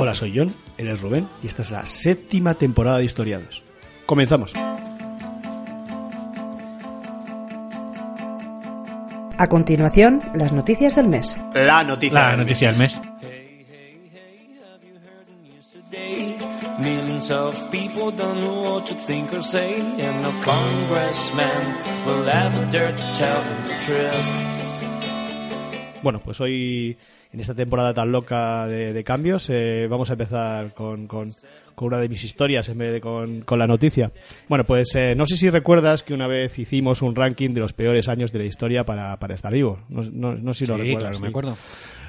Hola, soy John, él es Rubén y esta es la séptima temporada de Historiados. Comenzamos. A continuación, las noticias del mes. La noticia. La noticia del mes. Millions of people don't know what to think or say, and no congressman will ever dare to tell them the truth. Bueno, pues hoy, en esta temporada tan loca de, de cambios, eh, vamos a empezar con, con- con una de mis historias en vez de con, con la noticia. Bueno, pues eh, no sé si recuerdas que una vez hicimos un ranking de los peores años de la historia para, para estar vivo. No, no- no sé si lo recuerdas. claro, me sí. acuerdo.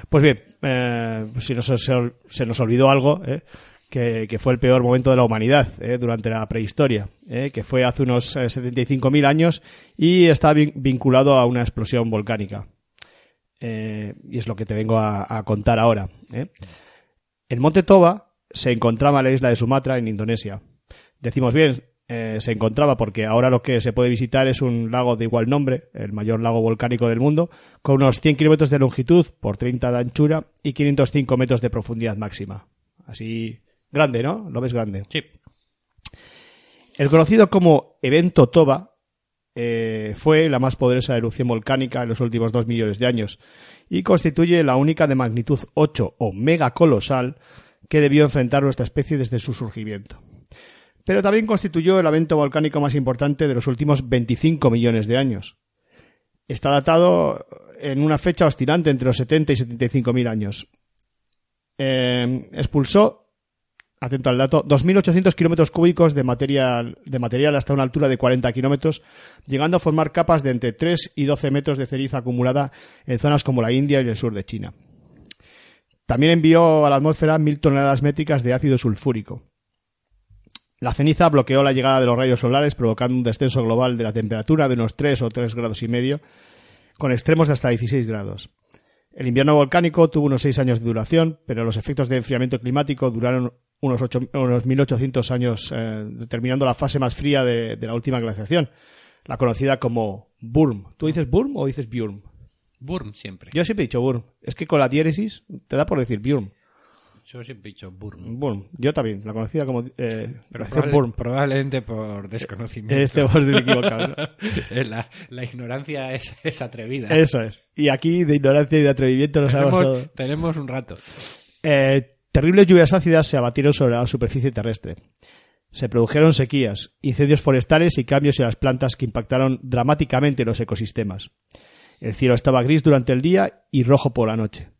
Pues bien, eh, si nos, se, se nos olvidó algo, eh, que, que fue el peor momento de la humanidad eh, durante la prehistoria, eh, que fue hace unos eh, 75.000 años y está vin- vinculado a una explosión volcánica. Eh, y es lo que te vengo a, a contar ahora. eh. El monte Toba se encontraba en la isla de Sumatra, en Indonesia. Decimos bien, eh, se encontraba porque ahora lo que se puede visitar es un lago de igual nombre, el mayor lago volcánico del mundo, con unos 100 kilómetros de longitud por 30 de anchura y 505 metros de profundidad máxima. Así, grande, ¿no? Lo ves grande. Sí. El conocido como evento Toba eh, fue la más poderosa erupción volcánica en los últimos dos millones de años y constituye la única de magnitud 8 o mega colosal que debió enfrentar nuestra especie desde su surgimiento. Pero también constituyó el evento volcánico más importante de los últimos 25 millones de años. Está datado en una fecha oscilante entre los 70 y 75 mil años. Eh, expulsó atento al dato, 2.800 kilómetros cúbicos de material, de material hasta una altura de 40 kilómetros, llegando a formar capas de entre 3 y 12 metros de ceniza acumulada en zonas como la India y el sur de China. También envió a la atmósfera 1.000 toneladas métricas de ácido sulfúrico. La ceniza bloqueó la llegada de los rayos solares, provocando un descenso global de la temperatura de unos 3 o 3 grados y medio, con extremos de hasta 16 grados. El invierno volcánico tuvo unos seis años de duración, pero los efectos de enfriamiento climático duraron unos, ocho- unos 1800 años, eh, determinando la fase más fría de, la última glaciación, la conocida como Burm. ¿Tú dices Burm o dices Bjorn? Burm siempre. Yo siempre he dicho Burm. Es que con la diéresis te da por decir Bjorn. Yo siempre he dicho Burm. Burm. Yo también, la conocida como eh, Pero probable- Burm. probablemente por desconocimiento. Este vos equivocado. ¿no? la, la ignorancia es, es atrevida. Eso es. Y aquí de ignorancia y de atrevimiento lo sabemos todo. tenemos un rato. Eh, terribles lluvias ácidas se abatieron sobre la superficie terrestre. Se produjeron sequías, incendios forestales y cambios en las plantas que impactaron dramáticamente los ecosistemas. El cielo estaba gris durante el día y rojo por la noche.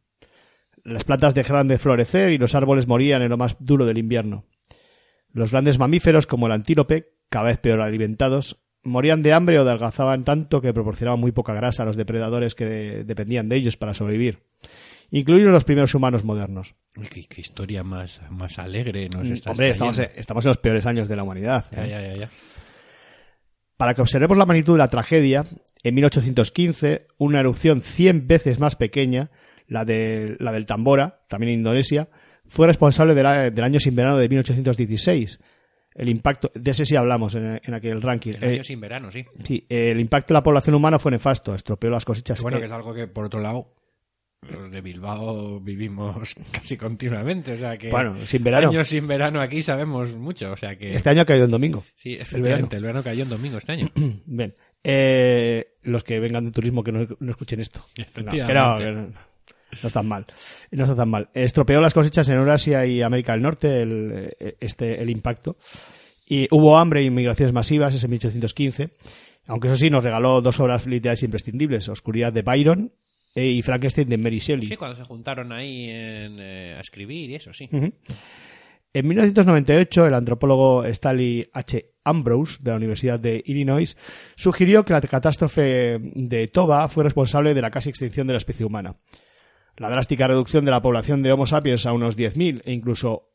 Las plantas dejaron de florecer y los árboles morían en lo más duro del invierno. Los grandes mamíferos, como el antílope, cada vez peor alimentados, morían de hambre o adelgazaban tanto que proporcionaban muy poca grasa a los depredadores que de- dependían de ellos para sobrevivir, incluidos los primeros humanos modernos. Qué, qué historia más, más alegre nos está Mm, Hombre, estamos, estamos en los peores años de la humanidad. Ya, ¿eh? ya, ya, ya. Para que observemos la magnitud de la tragedia, en 1815, una erupción 100 veces más pequeña, la, de, la del Tambora, también en Indonesia, fue responsable de la- del año sin verano de 1816. El impacto, de ese sí hablamos en, en aquel ranking. El Eh, año sin verano, sí. sí, el impacto de la población humana fue nefasto, estropeó las cosechas. Bueno, Eh, que es algo que, por otro lado, los de Bilbao vivimos casi continuamente. O sea que. Bueno, sin verano. Años sin verano aquí sabemos mucho. O sea que. Este año ha caído en domingo. Sí, efectivamente. El verano cayó en domingo este año. Bien. Eh, los que vengan de turismo que no, no escuchen esto. No, que no, que no. No están mal. No está tan mal. Estropeó las cosechas en Eurasia y América del Norte el, eh, este, el impacto. Y hubo hambre y migraciones masivas, ese 1815. Aunque eso sí, nos regaló dos obras literarias imprescindibles. Oscuridad de Byron eh, y Frankenstein de Mary Shelley. Sí, cuando se juntaron ahí en, eh, a escribir y eso, sí. En 1998, el antropólogo Stanley H. Ambrose, de la Universidad de Illinois, sugirió que la catástrofe de Toba fue responsable de la casi extinción de la especie humana. La drástica reducción de la población de Homo sapiens a unos 10.000 e incluso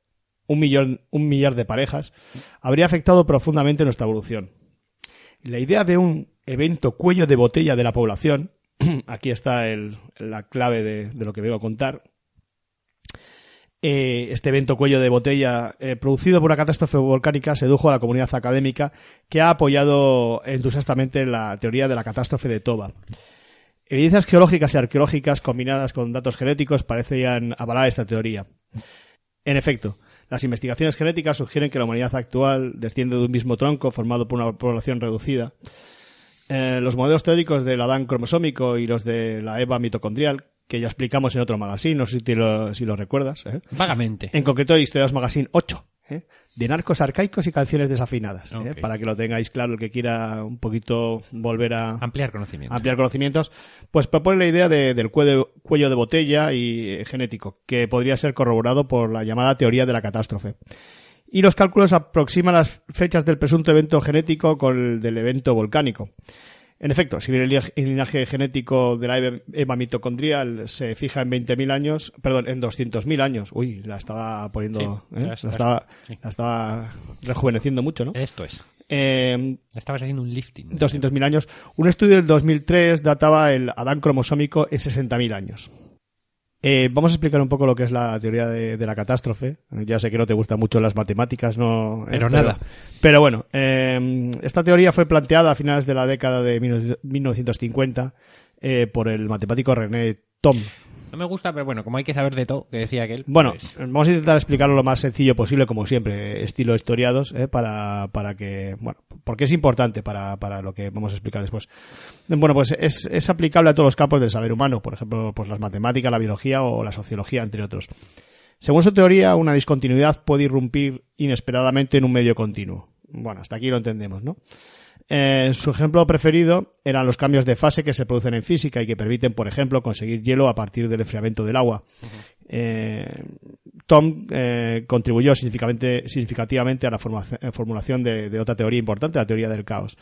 un, millón, un millar de parejas habría afectado profundamente nuestra evolución. La idea de un evento cuello de botella de la población, aquí está la clave de, de lo que vengo a contar, eh, este evento cuello de botella eh, producido por una catástrofe volcánica sedujo a la comunidad académica que ha apoyado entusiastamente la teoría de la catástrofe de Toba. Evidencias geológicas y arqueológicas combinadas con datos genéticos parecían avalar esta teoría. En efecto, las investigaciones genéticas sugieren que la humanidad actual desciende de un mismo tronco formado por una población reducida. Eh, los modelos teóricos del Adán cromosómico y los de la Eva mitocondrial, que ya explicamos en otro magazine, no sé si, lo, si lo recuerdas, ¿eh? Vagamente. en concreto Historias Magazine 8, ¿eh? de narcos arcaicos y canciones desafinadas, ¿eh? Para que lo tengáis claro el que quiera un poquito volver a Ampliar conocimiento. ampliar conocimientos, pues propone la idea de- del cuello, cuello de botella y genético, que podría ser corroborado por la llamada teoría de la catástrofe. Y los cálculos aproximan las fechas del presunto evento genético con el del evento volcánico. En efecto, si bien el linaje- genético de la Eva mitocondrial se fija en 20.000 años, perdón, en 200.000 años, uy, la estaba poniendo, Sí, ¿eh? ya está. la, estaba, Sí. la estaba rejuveneciendo mucho, ¿no? Esto es. Eh, Estabas haciendo un lifting. 200.000 años. Un estudio del 2003 databa el Adán cromosómico en 60.000 años. Eh, vamos a explicar un poco lo que es la teoría de, de la catástrofe. Ya sé que no te gustan mucho las matemáticas, no. eh, Pero nada. Pero bueno, eh, esta teoría fue planteada a finales de la década de 1950 eh, por el matemático René Thom. No me gusta, pero bueno, como hay que saber de todo, que decía aquel. Bueno, pues, vamos a intentar explicarlo lo más sencillo posible, como siempre, estilo historiados, ¿eh? para, para que, bueno, porque es importante para, para lo que vamos a explicar después. Bueno, pues es, es aplicable a todos los campos del saber humano, por ejemplo, pues las matemáticas, la biología o la sociología, entre otros. Según su teoría, una discontinuidad puede irrumpir inesperadamente en un medio continuo. Bueno, hasta aquí lo entendemos, ¿no? Eh, su ejemplo preferido eran los cambios de fase que se producen en física y que permiten, por ejemplo, conseguir hielo a partir del enfriamiento del agua. Eh, Tom eh, contribuyó significativamente, a la formulación de, de otra teoría importante, la teoría del caos.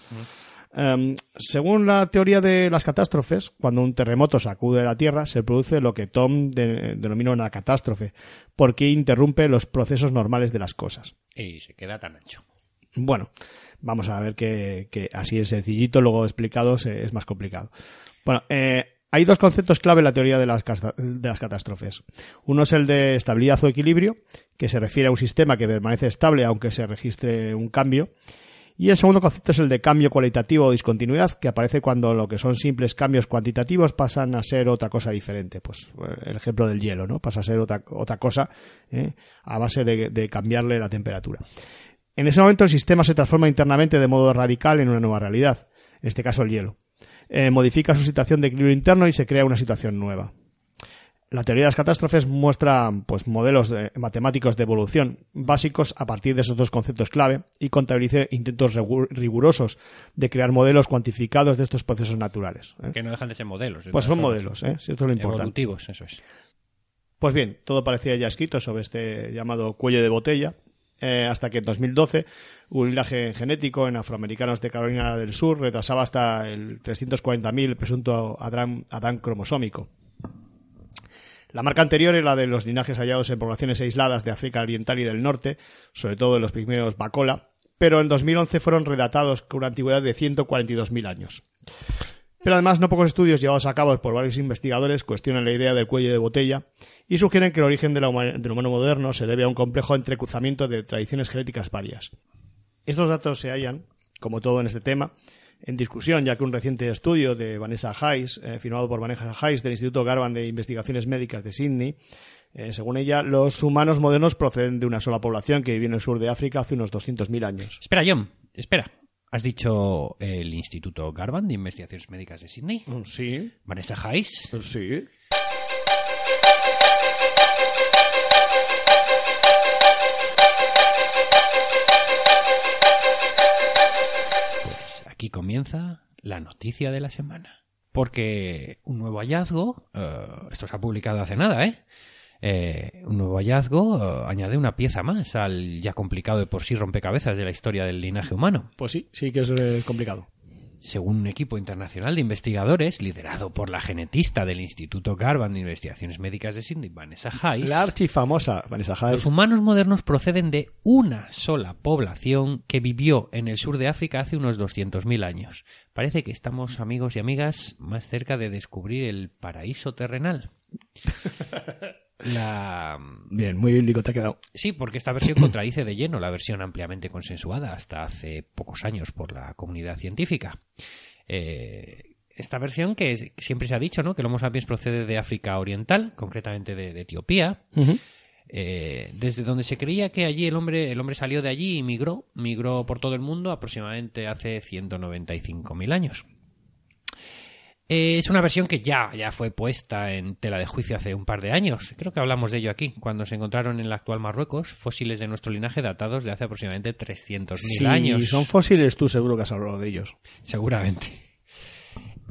Um, según la teoría de las catástrofes, cuando un terremoto sacude la Tierra, se produce lo que Tom de- denomina una catástrofe, porque interrumpe los procesos normales de las cosas. Y se queda tan ancho. Bueno, vamos a ver que, así es sencillito, luego explicado se- es más complicado. Bueno, eh, hay dos conceptos clave en la teoría de las, de las catástrofes. Uno es el de estabilidad o equilibrio, que se refiere a un sistema que permanece estable aunque se registre un cambio. Y el segundo concepto es el de cambio cualitativo o discontinuidad, que aparece cuando lo que son simples cambios cuantitativos pasan a ser otra cosa diferente. Pues eh, el ejemplo del hielo, ¿no? Pasa a ser otra, otra cosa ¿eh? a base de cambiarle la temperatura. En ese momento el sistema se transforma internamente de modo radical en una nueva realidad, en este caso el hielo. Eh, modifica su situación de equilibrio interno y se crea una situación nueva. La teoría de las catástrofes muestra pues, modelos de- matemáticos de evolución básicos a partir de esos dos conceptos clave y contabiliza intentos rigurosos de crear modelos cuantificados de estos procesos naturales. ¿eh? Que no dejan de ser modelos. de Pues son modelos, ¿eh? Esto es lo importante. Evolutivos, eso es. Pues bien, todo parecía ya escrito sobre este llamado cuello de botella, eh, hasta que en 2012 un linaje genético en afroamericanos de Carolina del Sur retrasaba hasta el 340.000 el presunto Adán, Adán cromosómico. La marca anterior era la de los linajes hallados en poblaciones aisladas de África Oriental y del Norte, sobre todo en los primeros Bacola, pero en 2011 fueron redatados con una antigüedad de 142.000 años. Pero además, no pocos estudios llevados a cabo por varios investigadores cuestionan la idea del cuello de botella y sugieren que el origen del humano moderno se debe a un complejo entrecruzamiento de tradiciones genéticas varias. Estos datos se hallan, como todo en este tema, en discusión, ya que un reciente estudio de Vanessa Hayes, eh, firmado por Vanessa Hayes del Instituto Garvan de Investigaciones Médicas de Sydney, eh, según ella, los humanos modernos proceden de una sola población que vivió en el sur de África hace unos 200.000 años. Espera, John, espera. ¿Has dicho el Instituto Garvan de Investigaciones Médicas de Sydney? Mm, Sí, ¿Vanessa Hayes? sí. Pues aquí comienza la noticia de la semana. Porque un nuevo hallazgo, eh, esto se ha publicado hace nada, ¿eh? Eh, un nuevo hallazgo eh, añade una pieza más al ya complicado de por sí rompecabezas de la historia del linaje humano. Pues sí, sí que es eh, complicado. Según un equipo internacional de investigadores liderado por la genetista del Instituto Garvan de Investigaciones Médicas de Sydney, Vanessa Hayes, La archifamosa Vanessa los Hayes. humanos modernos proceden de una sola población que vivió en el sur de África hace unos 200.000 años. Parece que estamos, amigos y amigas, más cerca de descubrir el paraíso terrenal. La... Bien, muy bíblico te ha quedado. Sí, porque esta versión contradice de lleno la versión ampliamente consensuada hasta hace pocos años por la comunidad científica. Eh, esta versión que es- siempre se ha dicho, ¿no? Que el Homo sapiens procede de África Oriental, concretamente de, de Etiopía, eh, desde donde se creía que allí el hombre, el hombre salió de allí y migró, migró por todo el mundo aproximadamente hace 195.000 años. Eh, es una versión que ya, ya fue puesta en tela de juicio hace un par de años. Creo que hablamos de ello aquí, cuando se encontraron en el actual Marruecos fósiles de nuestro linaje datados de hace aproximadamente 300.000 Si años. son fósiles, tú seguro que has hablado de ellos. Seguramente.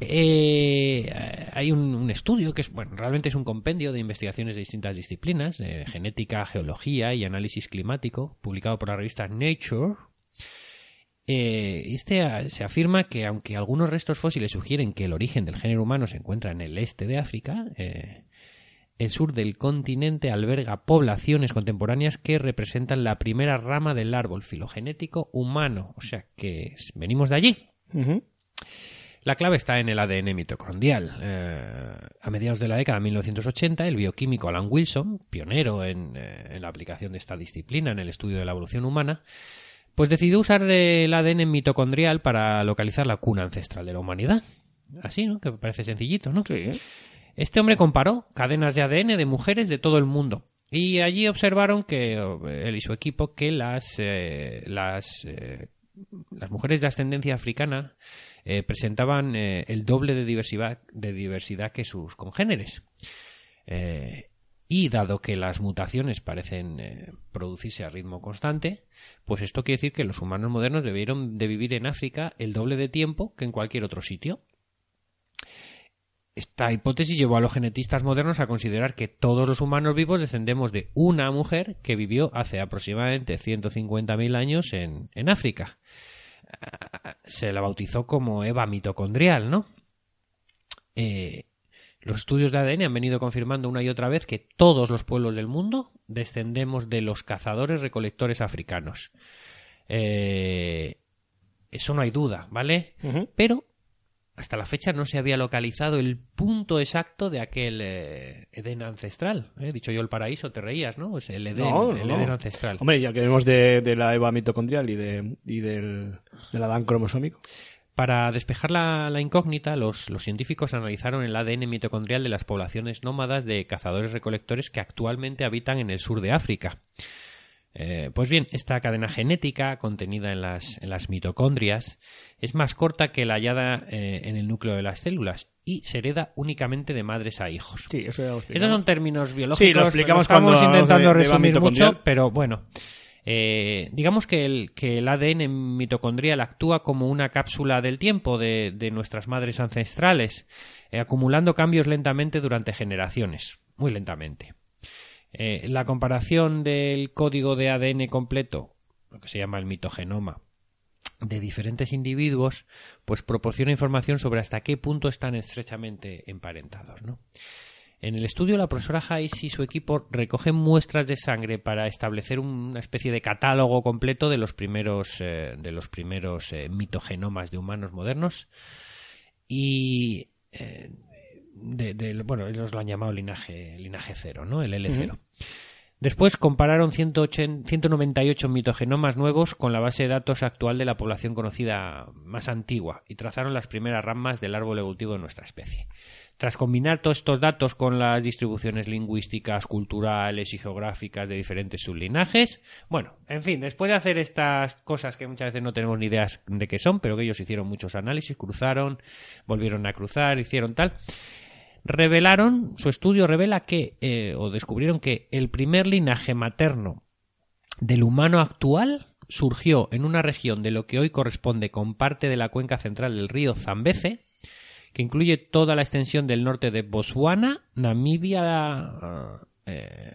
Eh, hay un, un estudio que es, bueno, realmente es un compendio de investigaciones de distintas disciplinas, de genética, geología y análisis climático, publicado por la revista Nature. Eh, este ah, se afirma que aunque algunos restos fósiles sugieren que el origen del género humano se encuentra en el este de África, eh, el sur del continente alberga poblaciones contemporáneas que representan la primera rama del árbol filogenético humano. O sea que venimos de allí. La clave está en el ADN mitocondrial. Eh, a mediados de la década de 1980, el bioquímico Alan Wilson, pionero en, eh, en la aplicación de esta disciplina en el estudio de la evolución humana, pues decidió usar el ADN mitocondrial para localizar la cuna ancestral de la humanidad. Así, ¿no? Que parece sencillito, ¿no? Sí. Este hombre comparó cadenas de ADN de mujeres de todo el mundo. Y allí observaron que eh, él y su equipo que las, eh, las, eh, las mujeres de ascendencia africana presentaban el doble de diversidad, de diversidad que sus congéneres. Eh, y dado que las mutaciones parecen eh, producirse a ritmo constante, pues esto quiere decir que los humanos modernos debieron de vivir en África el doble de tiempo que en cualquier otro sitio. Esta hipótesis llevó a los genetistas modernos a considerar que todos los humanos vivos descendemos de una mujer que vivió hace aproximadamente 150.000 años en, en África. Ah, Se la bautizó como Eva mitocondrial, ¿no? Eh, los estudios de ADN han venido confirmando una y otra vez que todos los pueblos del mundo descendemos de los cazadores recolectores africanos. Eh, eso no hay duda, ¿vale? Pero hasta la fecha no se había localizado el punto exacto de aquel eh, Edén ancestral. ¿eh? Dicho yo el paraíso, te reías, ¿no? Es el Edén, No, no, el no. Edén ancestral. Hombre, ya que vemos de, de la Eva mitocondrial y, de, y del, del Adán cromosómico. Para despejar la, la incógnita, los, los científicos analizaron el ADN mitocondrial de las poblaciones nómadas de cazadores-recolectores que actualmente habitan en el sur de África. Eh, pues bien, esta cadena genética contenida en las, en las mitocondrias es más corta que la hallada eh, en el núcleo de las células y se hereda únicamente de madres a hijos. Sí, eso ya lo Esos son términos biológicos. Sí, lo explicamos estamos cuando hablamos intentando de- resumir mucho, pero bueno. Eh, digamos que el, que el ADN mitocondrial actúa como una cápsula del tiempo de, de nuestras madres ancestrales, eh, acumulando cambios lentamente durante generaciones, muy lentamente. Eh, la comparación del código de ADN completo, lo que se llama el mitogenoma, de diferentes individuos, pues proporciona información sobre hasta qué punto están estrechamente emparentados, ¿no? En el estudio, la profesora Hayes y su equipo recogen muestras de sangre para establecer una especie de catálogo completo de los primeros, eh, de los primeros eh, mitogenomas de humanos modernos. Y eh, de, de- bueno, ellos lo han llamado linaje, linaje cero, ¿no? El L0. Después compararon 180 198 mitogenomas nuevos con la base de datos actual de la población conocida más antigua y trazaron las primeras ramas del árbol evolutivo de nuestra especie. Tras combinar todos estos datos con las distribuciones lingüísticas, culturales y geográficas de diferentes sublinajes, bueno, en fin, después de hacer estas cosas que muchas veces no tenemos ni ideas de qué son, pero que ellos hicieron muchos análisis, cruzaron, volvieron a cruzar, hicieron tal, revelaron, su estudio revela que, eh, o descubrieron que el primer linaje materno del humano actual surgió en una región de lo que hoy corresponde con parte de la cuenca central del río Zambeze, que incluye toda la extensión del norte de Botswana, Namibia, eh,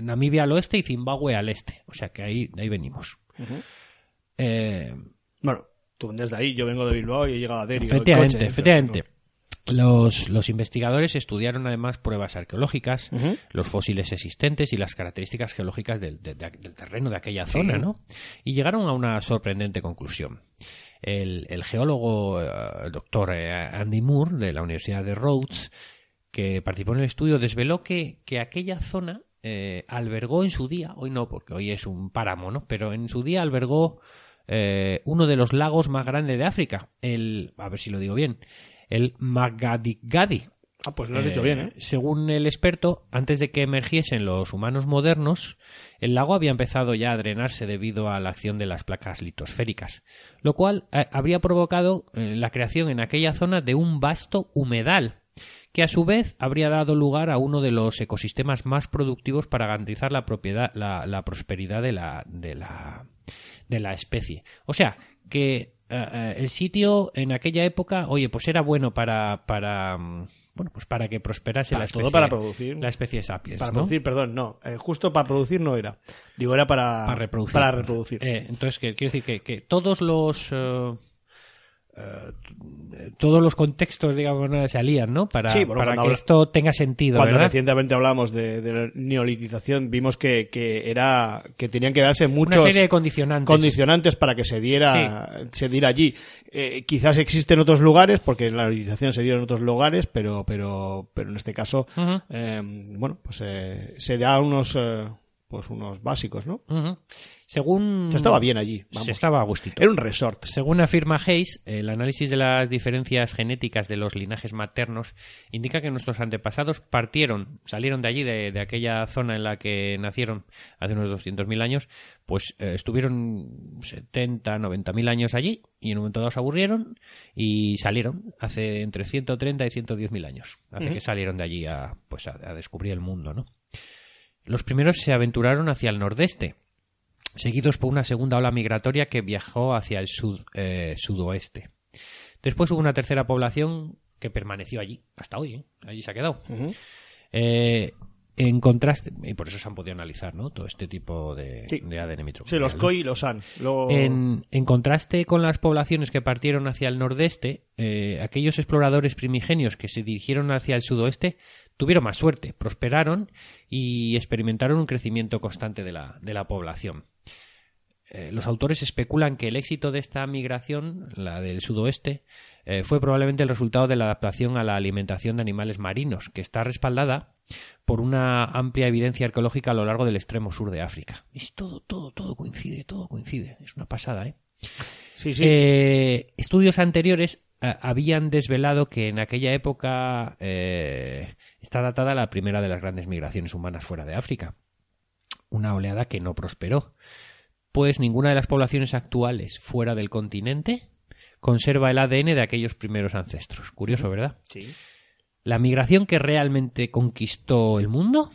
Namibia al oeste y Zimbabue al este. O sea que ahí, ahí venimos. Eh, Bueno, Tú vienes de ahí, yo vengo de Bilbao y he llegado a Derio. en Efectivamente, coche, efectivamente. Los, los investigadores estudiaron además pruebas arqueológicas, los fósiles existentes y las características geológicas del, de- de- del terreno de aquella zona, ¿no? Y llegaron a una sorprendente conclusión. El, el geólogo eh, el doctor eh, Andy Moore de la Universidad de Rhodes, que participó en el estudio, desveló que, que aquella zona eh, albergó en su día, hoy no, porque hoy es un páramo, ¿no? Pero en su día albergó uno de los lagos más grandes de África, el, a ver si lo digo bien, el Magadigadi. Ah, pues lo has Eh, hecho bien, ¿eh? Según el experto, antes de que emergiesen los humanos modernos, el lago había empezado ya a drenarse debido a la acción de las placas litosféricas, lo cual eh, habría provocado eh, la creación en aquella zona de un vasto humedal, que a su vez habría dado lugar a uno de los ecosistemas más productivos para garantizar la propiedad, la, la prosperidad de la, de la, de la especie. O sea, que eh, el sitio en aquella época, oye, pues era bueno para, para mm, bueno, pues para que prosperase Para la especie, todo para producir. la especie sapiens, Para ¿no? producir, perdón, no. eh, justo para producir no era. Digo, era para, para reproducir. Para reproducir. Eh, entonces, quiero decir que, que todos los eh, eh, todos los contextos, digamos, se alían, ¿no? Para, Sí, bueno, para cuando que habla- esto tenga sentido, Cuando ¿verdad? recientemente hablamos de, de la neolitización, vimos que, que era que tenían que darse muchos Una serie de condicionantes. condicionantes para que se diera se diera allí. Eh, quizás existen otros lugares, porque la neolitización se dio en otros lugares, pero pero pero en este caso, eh, bueno, pues eh, se da unos pues unos básicos, ¿no? Ujú. Según... Se estaba bien allí, vamos. Se estaba a gustito. Era un resort. Según afirma Hayes, el análisis de las diferencias genéticas de los linajes maternos indica que nuestros antepasados partieron, salieron de allí, de, de aquella zona en la que nacieron hace unos 200.000 años, pues eh, estuvieron 70, 90.000 años allí y en un momento dado se aburrieron y salieron hace entre 130 y 110.000 años. Hace que salieron de allí a, pues a, a descubrir el mundo, ¿no? Los primeros se aventuraron hacia el nordeste, seguidos por una segunda ola migratoria que viajó hacia el sud, eh, sudoeste. Después hubo una tercera población que permaneció allí, hasta hoy, ¿eh? allí se ha quedado. Eh, en contraste, y por eso se han podido analizar ¿no? todo este tipo de, Sí. de ADN mitocondrial. Sí, los. COI y los AN. Luego- En, en contraste con las poblaciones que partieron hacia el nordeste, eh, aquellos exploradores primigenios que se dirigieron hacia el sudoeste tuvieron más suerte, prosperaron y experimentaron un crecimiento constante de la, de la población. Eh, los autores especulan que el éxito de esta migración, la del sudoeste, eh, fue probablemente el resultado de la adaptación a la alimentación de animales marinos, que está respaldada por una amplia evidencia arqueológica a lo largo del extremo sur de África. Es todo, todo, todo coincide, todo coincide. Es una pasada, ¿eh? Sí, sí. Eh, estudios anteriores eh, habían desvelado que en aquella época eh, está datada la primera de las grandes migraciones humanas fuera de África. Una oleada que no prosperó, pues ninguna de las poblaciones actuales fuera del continente conserva el ADN de aquellos primeros ancestros. Curioso, ¿verdad? Sí. La migración que realmente conquistó el mundo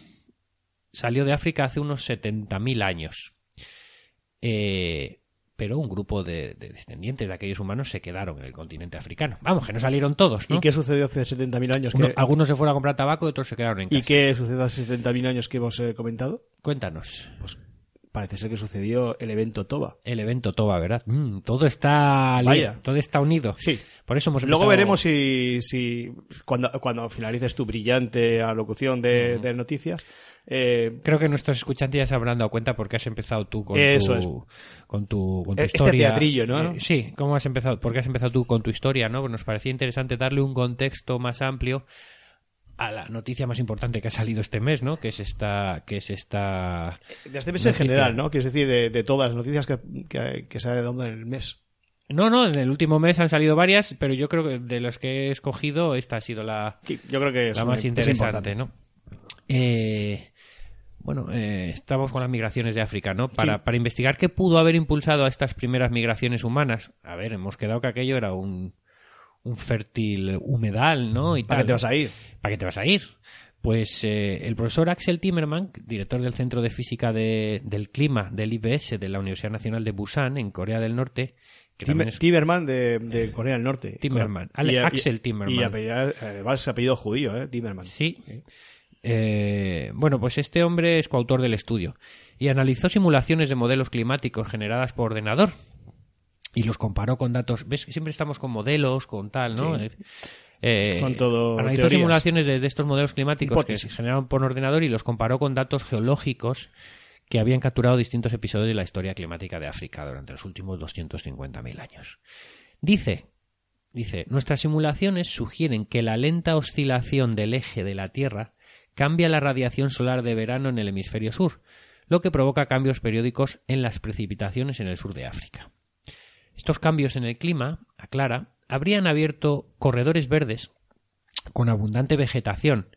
salió de África hace unos 70.000 años. Eh, pero un grupo de, de descendientes de aquellos humanos se quedaron en el continente africano. Vamos, que no salieron todos, ¿no? ¿Y qué sucedió hace 70.000 años? Uno- que- algunos se fueron a comprar tabaco y otros se quedaron en ¿Y casa. qué sucedió hace 70.000 años que hemos eh, comentado? Cuéntanos. Pues parece ser que sucedió el evento Toba. El evento Toba, ¿verdad? Mm, todo está Vaya. todo está unido. Sí. Por eso hemos Luego empezado- veremos si, si cuando, cuando finalices tu brillante alocución de, de noticias, eh, Creo que nuestros escuchantes ya se habrán dado cuenta porque has empezado tú con Eso tu, es. con tu, con tu Este historia. teatrillo, ¿no? Eh, sí, ¿cómo has empezado? Porque has empezado tú con tu historia, ¿no? Nos parecía interesante darle un contexto más amplio a la noticia más importante que ha salido este mes, ¿no? Que es esta, que es esta. de este mes en general, ¿no? Que es decir, de, de todas las noticias que, que, que se ha dado en el mes. No, no, en el último mes han salido varias, pero yo creo que de los que he escogido esta ha sido la, Sí, yo creo que es la más es interesante. ¿no? Eh, bueno, eh, estamos con las migraciones de África, ¿no? Para, Sí. para investigar qué pudo haber impulsado a estas primeras migraciones humanas. A ver, hemos quedado que aquello era un, un fértil humedal, ¿no? Y ¿Para qué te vas a ir? ¿Para qué te vas a ir? Pues eh, el profesor Axel Timmerman, director del Centro de Física de- del Clima del IBS de la Universidad Nacional de Busan, en Corea del Norte, que Tim- también es Timmerman de, de Corea del Norte. Timmerman. Ale- Y- y- Axel Timmerman. Y apellido- además apellido judío, ¿eh? Timmerman. Sí. Eh, bueno, pues este hombre es coautor del estudio y analizó simulaciones de modelos climáticos generadas por ordenador y los comparó con datos. ¿Ves que siempre estamos con modelos, con tal, ¿no? Sí. Eh, eh, Son todo analizó teorías. simulaciones de, de estos modelos climáticos Hipótesis. que se generaron por ordenador y los comparó con datos geológicos que habían capturado distintos episodios de la historia climática de África durante los últimos 250.000 años. Dice, dice, nuestras simulaciones sugieren que la lenta oscilación del eje de la Tierra cambia la radiación solar de verano en el hemisferio sur, lo que provoca cambios periódicos en las precipitaciones en el sur de África. Estos cambios en el clima, aclara, habrían abierto corredores verdes con abundante vegetación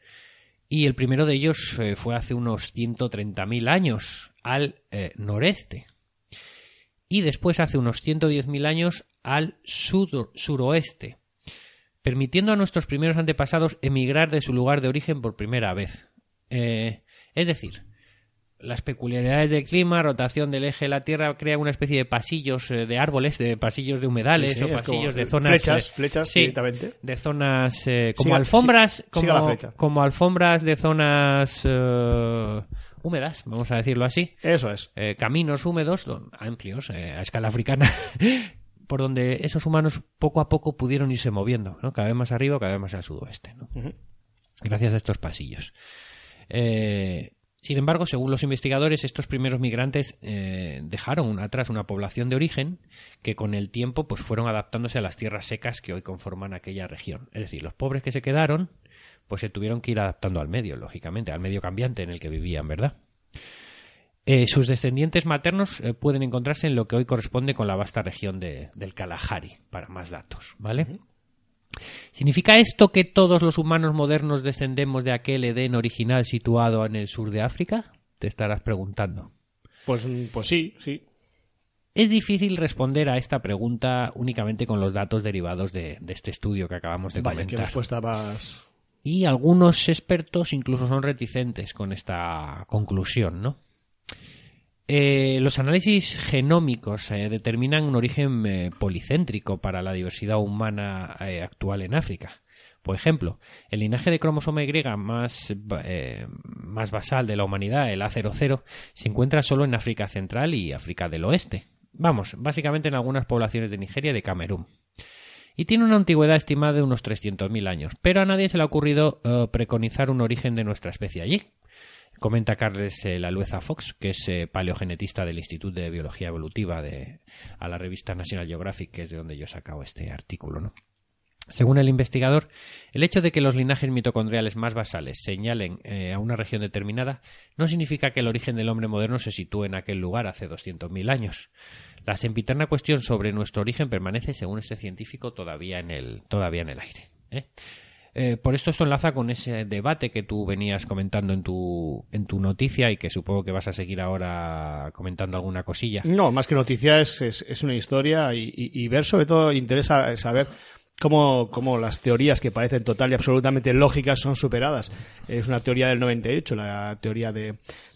y el primero de ellos eh, fue hace unos 130.000 años al eh, noreste y después hace unos 110.000 años al sur- suroeste, permitiendo a nuestros primeros antepasados emigrar de su lugar de origen por primera vez. Eh, es decir, las peculiaridades del clima, rotación del eje de la Tierra, crean una especie de pasillos eh, de árboles, de pasillos de humedales Sí, sí, o pasillos como de zonas... Flechas, eh, flechas sí, directamente. de zonas eh, como Siga- alfombras, siga la como, flecha. como alfombras de zonas eh, húmedas, vamos a decirlo así, Eso es. caminos húmedos amplios eh, a escala africana por donde esos humanos poco a poco pudieron irse moviendo, ¿no? cada vez más arriba, cada vez más al sudoeste, ¿no? Gracias a estos pasillos. Eh, sin embargo, según los investigadores, estos primeros migrantes eh, dejaron atrás una población de origen que con el tiempo pues, fueron adaptándose a las tierras secas que hoy conforman aquella región. Es decir, los pobres que se quedaron pues se tuvieron que ir adaptando al medio, lógicamente, al medio cambiante en el que vivían, ¿verdad? Eh, sus descendientes maternos eh, pueden encontrarse en lo que hoy corresponde con la vasta región de- del Kalahari, para más datos, ¿vale? ¿Significa esto que todos los humanos modernos descendemos de aquel Edén original situado en el sur de África? Te estarás preguntando. Pues, pues sí, sí. Es difícil responder a esta pregunta únicamente con los datos derivados de, de este estudio que acabamos de Vaya, qué comentar. respuesta más. Y algunos expertos incluso son reticentes con esta conclusión, ¿no? Eh, los análisis genómicos eh, determinan un origen eh, policéntrico para la diversidad humana eh, actual en África. Por ejemplo, el linaje de cromosoma Y más, más basal de la humanidad, el A00, se encuentra solo en África Central y África del Oeste. Vamos, básicamente en algunas poblaciones de Nigeria y de Camerún y tiene una antigüedad estimada de unos 300.000 años, pero a nadie se le ha ocurrido preconizar un origen de nuestra especie allí. Comenta Carles eh, Lalueza Fox, que es eh, paleogenetista del Instituto de Biología Evolutiva de, a la revista National Geographic, que es de donde yo sacado este artículo. ¿no? Según el investigador, el hecho de que los linajes mitocondriales más basales señalen eh, a una región determinada no significa que el origen del hombre moderno se sitúe en aquel lugar hace 200.000 años. La sempiterna cuestión sobre nuestro origen permanece, según este científico, todavía en el, todavía en el aire. ¿eh? Eh, por esto esto enlaza con ese debate que tú venías comentando en tu, en tu noticia y que supongo que vas a seguir ahora comentando alguna cosilla. No, más que noticia es, es, es una historia y, y- y ver sobre todo interesa saber cómo, cómo las teorías que parecen total y absolutamente lógicas son superadas. Es una teoría del 98, la teoría de,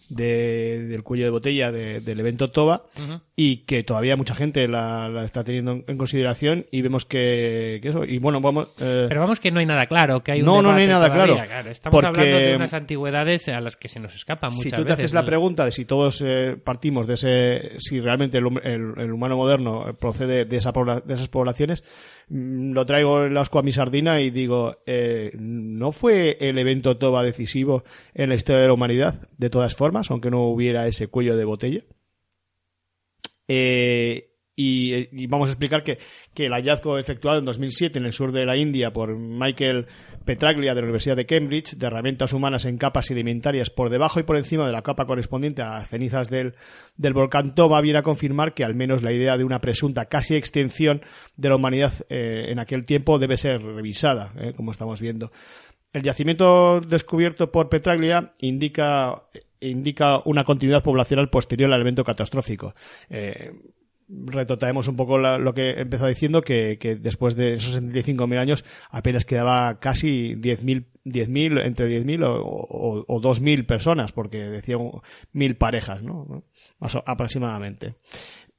de- del cuello de botella de- del evento Toba y que todavía mucha gente la, la está teniendo en, consideración y vemos que, que eso y bueno vamos eh, Pero vamos que no hay nada claro, que hay un No, no, no hay nada todavía, claro, Estamos porque- hablando de unas antigüedades a las que se nos escapan muchas si tú te veces. haces la pregunta de si todos eh, partimos de ese, si realmente el, hum- el- el humano moderno procede de, esa de esas poblaciones, mm, lo traigo el asco a mi sardina y digo, eh, ¿no fue el evento Toba decisivo en la historia de la humanidad? De todas formas, aunque no hubiera ese cuello de botella. Eh, y, y vamos a explicar que, que el hallazgo efectuado en 2007 en el sur de la India por Michael Petraglia de la Universidad de Cambridge de herramientas humanas en capas sedimentarias por debajo y por encima de la capa correspondiente a cenizas del, del volcán Toba viene a confirmar que al menos la idea de una presunta casi extinción de la humanidad eh, en aquel tiempo debe ser revisada, eh, como estamos viendo. El yacimiento descubierto por Petraglia indica, indica una continuidad poblacional posterior al evento catastrófico. Eh, retrotraemos un poco la- lo que he empezado diciendo, que, que después de esos 75.000 años apenas quedaba casi 10.000, 10.000 entre 10.000 o, o, o 2.000 personas, porque decía un- mil parejas, ¿no? Más o- aproximadamente.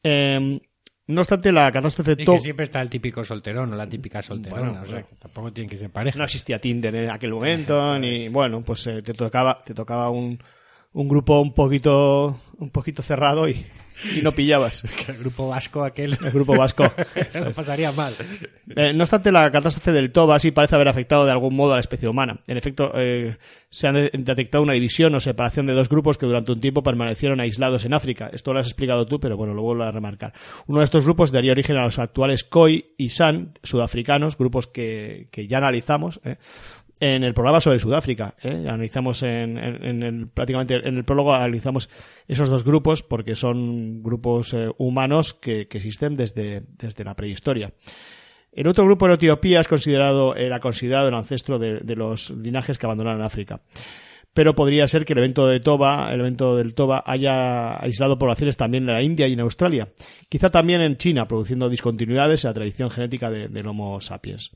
Eh, no obstante, la catástrofe Y to- que siempre está el típico solterón o la típica solterona. Bueno, o sea, bueno. que tampoco tienen que ser pareja. no existía Tinder en aquel momento, ni bueno, pues eh, te tocaba, te tocaba un, un grupo un poquito, un poquito cerrado y, y no pillabas. El grupo vasco aquel El grupo vasco. lo pasaría mal. Eh, no obstante, la catástrofe del Toba sí parece haber afectado de algún modo a la especie humana. En efecto, eh, se ha de- detectado una división o separación de dos grupos que durante un tiempo permanecieron aislados en África. Esto lo has explicado tú, pero bueno, lo vuelvo a remarcar. Uno de estos grupos daría origen a los actuales Khoi y San sudafricanos, grupos que, que ya analizamos. eh, en el programa sobre Sudáfrica. ¿eh? Analizamos en, en- en el, prácticamente en el prólogo analizamos esos dos grupos porque son grupos eh, humanos que, que existen desde, desde la prehistoria. El otro grupo en Etiopía es considerado, era considerado el ancestro de, de los linajes que abandonaron África. Pero podría ser que el evento de Toba, el evento del Toba, haya aislado poblaciones también en la India y en Australia. Quizá también en China, produciendo discontinuidades en la tradición genética de- del Homo sapiens.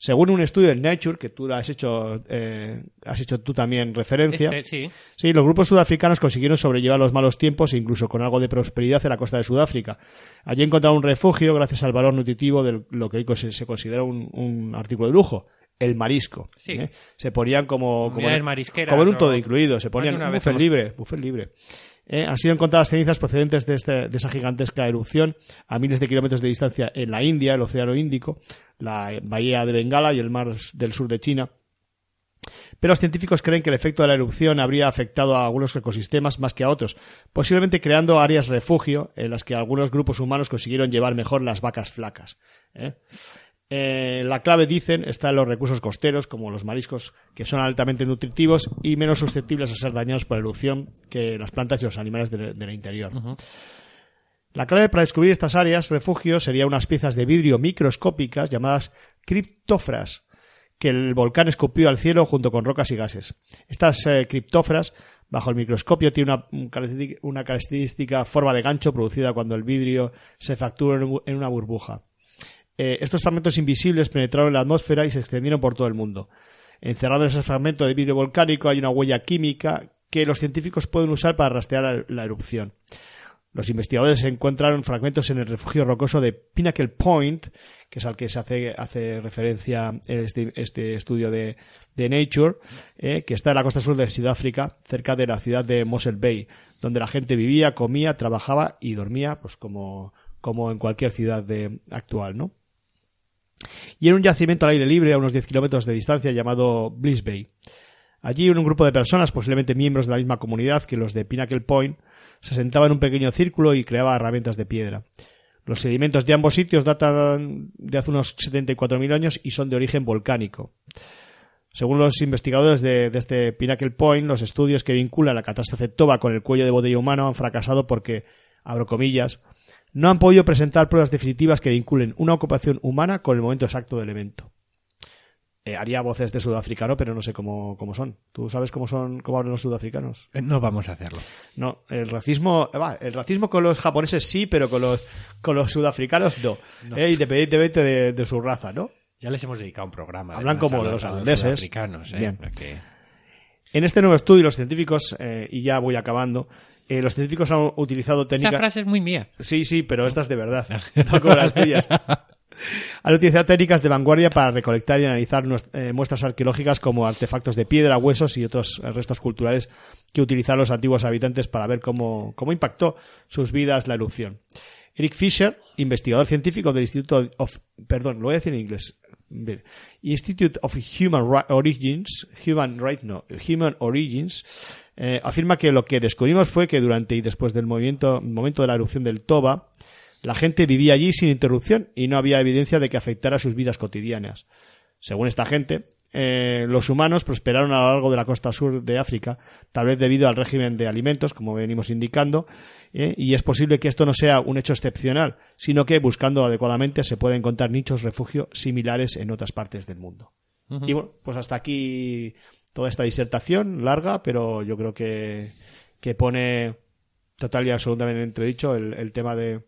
Según un estudio en Nature, que tú has hecho, eh, has hecho tú también referencia, Este, sí. Sí, los grupos sudafricanos consiguieron sobrellevar los malos tiempos e incluso con algo de prosperidad en la costa de Sudáfrica. Allí encontraron un refugio gracias al valor nutritivo de lo que hoy se se considera un, un artículo de lujo, el marisco. Sí. ¿eh? Se ponían como, como, en- como en un todo incluido, se ponían buffet hemos- libre, buffet libre. ¿Eh? Han sido encontradas cenizas procedentes de, este- de esa gigantesca erupción a miles de kilómetros de distancia en la India, el Océano Índico, la bahía de Bengala y el mar del sur de China. Pero los científicos creen que el efecto de la erupción habría afectado a algunos ecosistemas más que a otros, posiblemente creando áreas refugio en las que algunos grupos humanos consiguieron llevar mejor las vacas flacas. ¿eh? Eh, la clave, dicen, está en los recursos costeros, como los mariscos, que son altamente nutritivos y menos susceptibles a ser dañados por erupción que las plantas y los animales del, del interior. La clave para descubrir estas áreas refugio sería unas piezas de vidrio microscópicas llamadas criptófras, que el volcán escupió al cielo junto con rocas y gases. Estas eh, criptófras, bajo el microscopio, tienen una, un característica- una característica forma de gancho producida cuando el vidrio se fractura en una burbuja. Eh, estos fragmentos invisibles penetraron en la atmósfera y se extendieron por todo el mundo. Encerrado en ese fragmento de vidrio volcánico hay una huella química que los científicos pueden usar para rastrear la, erupción. Los investigadores encontraron fragmentos en el refugio rocoso de Pinnacle Point, que es al que se hace, referencia este, este estudio de, de Nature, eh, que está en la costa sur de Sudáfrica, cerca de la ciudad de Mossel Bay, donde la gente vivía, comía, trabajaba y dormía, pues como, como en cualquier ciudad de, actual, ¿no? Y en un yacimiento al aire libre a unos 10 kilómetros de distancia llamado Bliss Bay. Allí un grupo de personas, posiblemente miembros de la misma comunidad que los de Pinnacle Point, se sentaba en un pequeño círculo y creaba herramientas de piedra. Los sedimentos de ambos sitios datan de hace unos 74.000 años y son de origen volcánico. Según los investigadores de, este Pinnacle Point, los estudios que vinculan la catástrofe Toba con el cuello de botella humano han fracasado porque, abro comillas, no han podido presentar pruebas definitivas que vinculen una ocupación humana con el momento exacto del evento. Eh, haría voces de sudafricano, pero no sé cómo, cómo son. ¿Tú sabes cómo son, cómo hablan los sudafricanos? Eh, No vamos a hacerlo. No, el racismo, va, el racismo con los japoneses sí, pero con los, con los sudafricanos no. Eh, independientemente de, de su raza, ¿no? Ya les hemos dedicado un programa. Hablan como los holandeses. sudafricanos, ¿eh? Bien. Que- En este nuevo estudio, los científicos, eh, y ya voy acabando, eh, los científicos han utilizado Esa técnicas... frase es muy mía. Sí, sí, pero esta es de verdad. No como las tuyas. Han utilizado técnicas de vanguardia para recolectar y analizar eh, muestras arqueológicas como artefactos de piedra, huesos y otros eh, restos culturales que utilizaron los antiguos habitantes para ver cómo, cómo impactó sus vidas la erupción. Eric Fisher, investigador científico del Instituto of, perdón, lo voy a decir en inglés. Bien. Institute of Human Ri- Origins, Human Right, no, Human Origins, eh, afirma que lo que descubrimos fue que durante y después del movimiento, momento de la erupción del Toba, la gente vivía allí sin interrupción y no había evidencia de que afectara sus vidas cotidianas. Según esta gente, eh, los humanos prosperaron a lo largo de la costa sur de África, tal vez debido al régimen de alimentos, como venimos indicando, eh, y es posible que esto no sea un hecho excepcional, sino que buscando adecuadamente se pueden encontrar nichos refugio similares en otras partes del mundo. Y bueno, pues hasta aquí toda esta disertación larga, pero yo creo que, que pone total y absolutamente entredicho el, el tema de,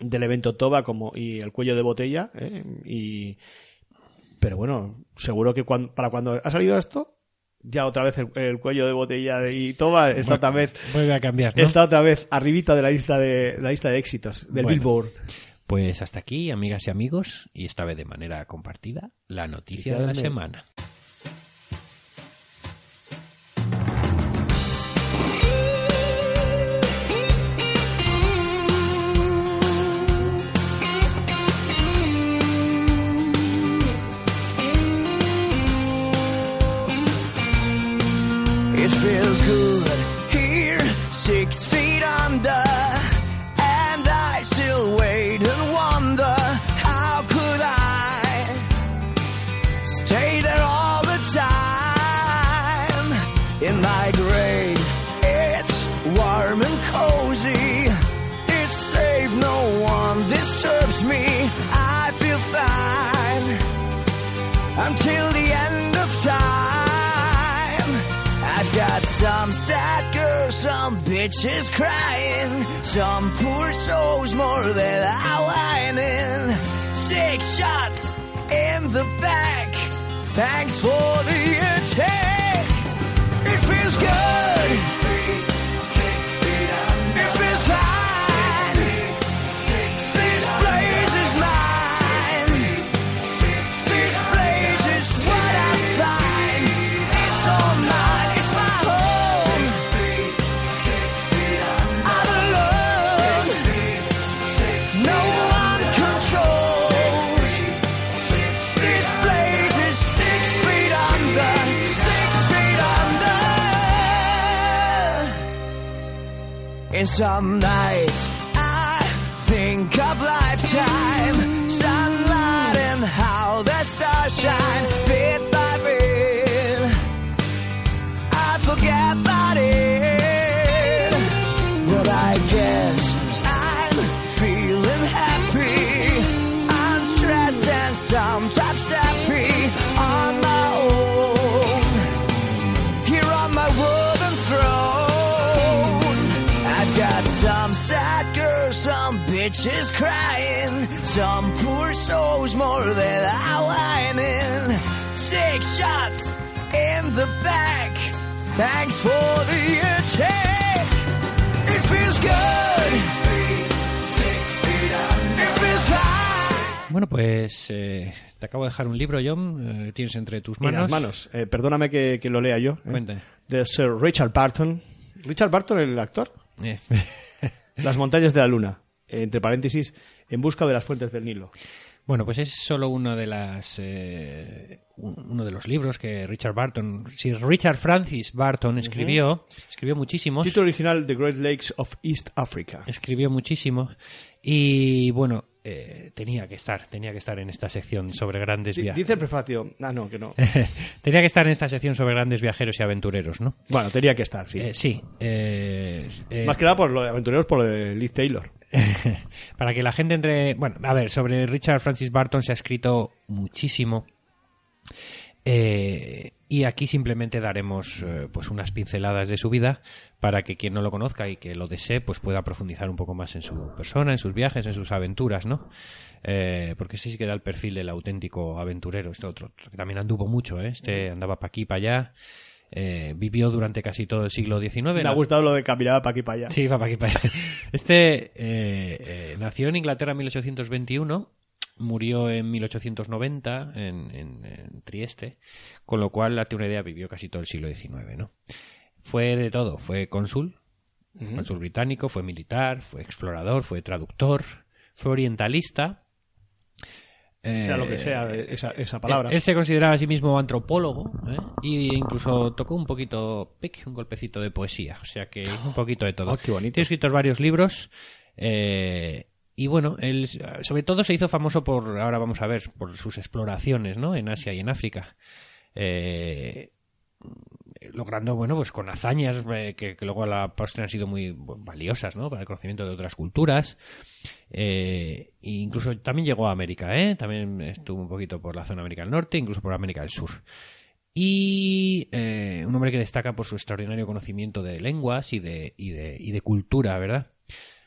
del evento Toba como y el cuello de botella ¿eh? y pero bueno seguro que para cuando ha salido esto ya otra vez el, el cuello de botella y Toba está otra vez Vuelve a cambiar, ¿no? está otra vez arribita de la lista de la lista de éxitos del Bueno. Billboard Pues hasta aquí, amigas y amigos, y esta vez de manera compartida, la noticia de la semana. Bitches crying, some poor souls more that are whining. Six shots in the back. Thanks for the In some nights, I think of lifetime. Sunlight and how the stars shine some bitches crying, some poor souls more that are whining. Six shots in the back. Thanks for the attack. It feels good. It feels fine. Bueno, pues eh, te acabo de dejar un libro, John. eh, tienes entre tus En manos. las manos. Eh, perdóname que, que lo lea yo. eh. De Sir Richard Barton. Richard Barton, el actor. Eh, Las montañas de la luna. Entre paréntesis, en busca de las fuentes del Nilo. Bueno, pues es solo uno de las eh, un- uno de los libros que Richard Barton, Sir Richard Francis Barton escribió, escribió muchísimos, Título original: The Great Lakes of East Africa. escribió muchísimo y bueno, eh, tenía que estar, tenía que estar en esta sección sobre grandes viajes. Dice el prefacio. Ah, no, que no. tenía que estar en esta sección sobre grandes viajeros y aventureros, ¿no? Bueno, tenía que estar, sí. Eh, sí. eh, Más que nada por lo de aventureros, por lo de Liz Taylor. para que la gente entre. Bueno, a ver, sobre Richard Francis Barton se ha escrito muchísimo. Eh, y aquí simplemente daremos eh, pues unas pinceladas de su vida para que quien no lo conozca y que lo desee pues pueda profundizar un poco más en su persona, en sus viajes, en sus aventuras, ¿no? Eh, porque este sí que da el perfil del auténtico aventurero. Este otro que también anduvo mucho, ¿eh? Este andaba para aquí, para allá. eh, vivió durante casi todo el siglo XIX. Me ha Las- gustado lo de caminar para aquí para allá. Sí, para aquí, para allá. Este eh, eh, nació en Inglaterra en 1821, murió en 1890 en, en- en Trieste, con lo cual, date una idea, vivió casi todo el siglo XIX, ¿no? Fue de todo, fue cónsul, cónsul británico, fue militar, fue explorador, fue traductor, fue orientalista. Sea lo que Eh, sea esa, esa palabra. él, él se consideraba a sí mismo antropólogo ¿eh? y incluso tocó un poquito, pic, un golpecito de poesía. O sea que un poquito de todo. Oh, qué bonito. Tiene escritos varios libros. eh, y bueno, él sobre todo se hizo famoso por, ahora vamos a ver, por sus exploraciones ¿no? en Asia y en África. Eh, logrando, bueno, pues con hazañas eh, que, luego a la postre han sido muy valiosas, ¿no? Para el conocimiento de otras culturas. Eh, e incluso también llegó a América, ¿eh? También estuvo un poquito por la zona de América del Norte, incluso por América del Sur. Y eh, un hombre que destaca por su extraordinario conocimiento de lenguas y de, y de, y de cultura, ¿verdad?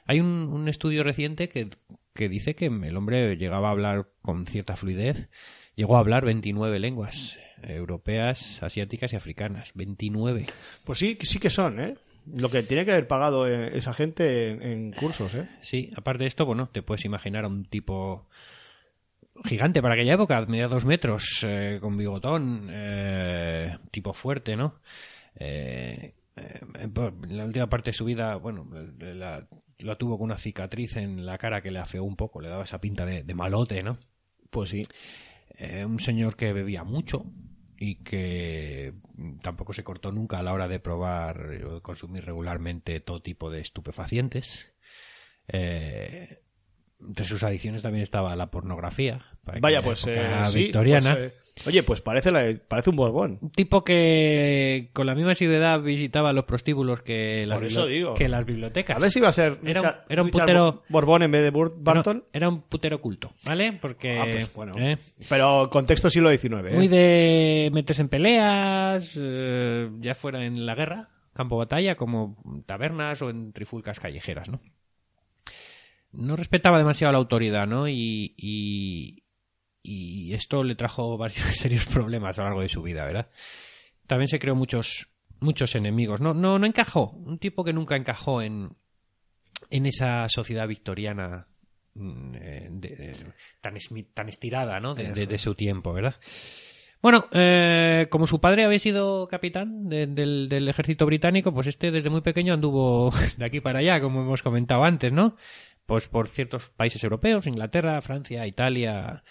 Hay un, un estudio reciente que, que dice que el hombre llegaba a hablar con cierta fluidez, llegó a hablar 29 lenguas eh, europeas, asiáticas y africanas. 29. Pues sí, sí que son, ¿eh? Lo que tiene que haber pagado eh, esa gente en, en cursos, ¿eh? Sí, aparte de esto, bueno, te puedes imaginar a un tipo gigante para aquella época, medía dos metros, eh, con bigotón, eh, tipo fuerte, ¿no? Eh, eh, en la última parte de su vida, bueno, la, la tuvo con una cicatriz en la cara que le afeó un poco, le daba esa pinta de, de malote, ¿no? Pues sí. Eh, un señor que bebía mucho y que tampoco se cortó nunca a la hora de probar o de consumir regularmente todo tipo de estupefacientes. Eh, entre sus adicciones también estaba la pornografía. para Vaya, pues eh, sí, victoriana. pues, eh, oye, pues parece, la- parece un Borbón. Un tipo que con la misma edad visitaba los prostíbulos que las, Por eso bibli- digo. que las bibliotecas. A ver si va a ser Era Richard- era un Richard putero- Borbón en vez de Bur- Era- Barton. Era, un putero culto, ¿vale? Porque Ah, pues bueno. ¿eh? Pero contexto siglo XIX. ¿eh? muy de meterse en peleas, eh, ya fuera en la guerra, campo batalla, como tabernas o en trifulcas callejeras, ¿no? No respetaba demasiado la autoridad, ¿no? Y, y, y esto le trajo varios serios problemas a lo largo de su vida, ¿verdad? También se creó muchos muchos enemigos. No, no, no encajó. Un tipo que nunca encajó en, en esa sociedad victoriana mm, eh, tan, tan estirada, ¿no? De, su tiempo, ¿verdad? Bueno, eh, como su padre había sido capitán de- del, del ejército británico, pues este desde muy pequeño anduvo de aquí para allá, como hemos comentado antes, ¿no? Pues por ciertos países europeos, Inglaterra, Francia, Italia.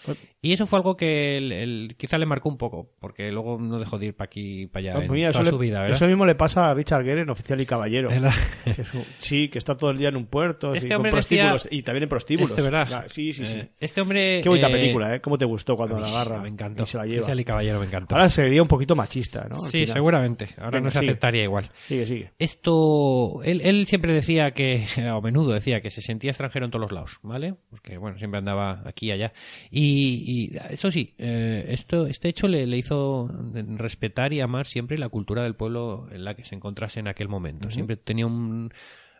Y eso fue algo que el- el- quizá le marcó un poco, porque luego no dejó de ir para aquí y para allá Pues en mira, eso, toda le- su vida, ¿verdad? eso mismo le pasa a Richard Gere en Oficial y Caballero. Que un- sí, que está todo el día en un puerto. Este sí, con hombre decía- prostíbulos, y también en prostíbulos. Este, ¿verdad? Sí, sí, sí. Eh, Este hombre... Qué bonita eh, película, ¿eh? ¿Cómo te gustó cuando mí la agarra Me encantó. y se la lleva? Oficial y Caballero me encantó. Ahora sería un poquito machista, ¿no? Al sí, final. seguramente. Ahora Venga, no se sigue. aceptaría igual. Sigue, sigue. Esto, él, él siempre decía que, a menudo decía que se sentía extranjero en todos los lados, ¿vale? Porque, bueno, siempre andaba aquí y allá. Y, y eso sí, eh, esto, este hecho le, le hizo respetar y amar siempre la cultura del pueblo en la que se encontrase en aquel momento. Siempre tenía un,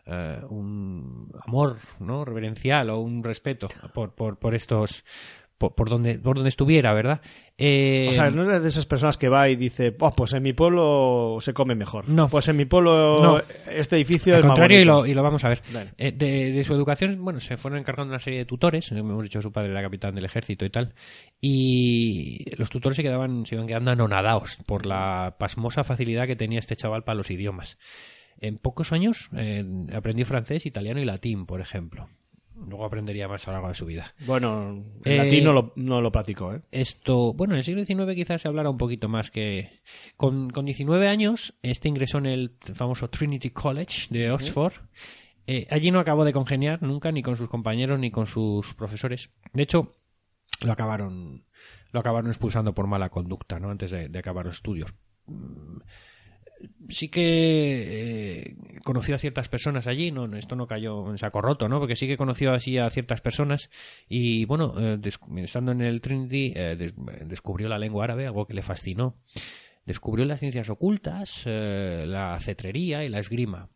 eh, un amor, ¿no? Reverencial o un respeto por, por, por estos, por, por donde, por donde estuviera, ¿verdad? Eh, O sea, no eres de esas personas que va y dice, "Oh, pues en mi pueblo se come mejor. No. Pues en mi pueblo No. este edificio Al es más contrario, y bonito". lo, y lo vamos a ver. Eh, de, de su educación, bueno, se fueron encargando una serie de tutores. eh, Hemos dicho su padre era capitán del ejército y tal. Y los tutores se quedaban, se iban quedando anonadados por la pasmosa facilidad que tenía este chaval para los idiomas. En pocos años eh, aprendió francés, italiano y latín, por ejemplo. Luego aprendería más a lo largo de su vida. Bueno, el Eh, latín no lo, no lo practicó, ¿eh? Esto, bueno, en el siglo XIX quizás se hablara un poquito más que... Con, con 19 años, este ingresó en el famoso Trinity College de Oxford. Eh, allí no acabó de congeniar nunca, ni con sus compañeros, ni con sus profesores. De hecho, lo acabaron, lo acabaron expulsando por mala conducta, ¿no? Antes de, de acabar los estudios. Sí que eh, conoció a ciertas personas allí, no, esto no cayó en saco roto, ¿no? Porque sí que conoció así a ciertas personas y, bueno, eh, estando en el Trinity, eh, des- descubrió la lengua árabe, algo que le fascinó. Descubrió las ciencias ocultas, la cetrería y la esgrima.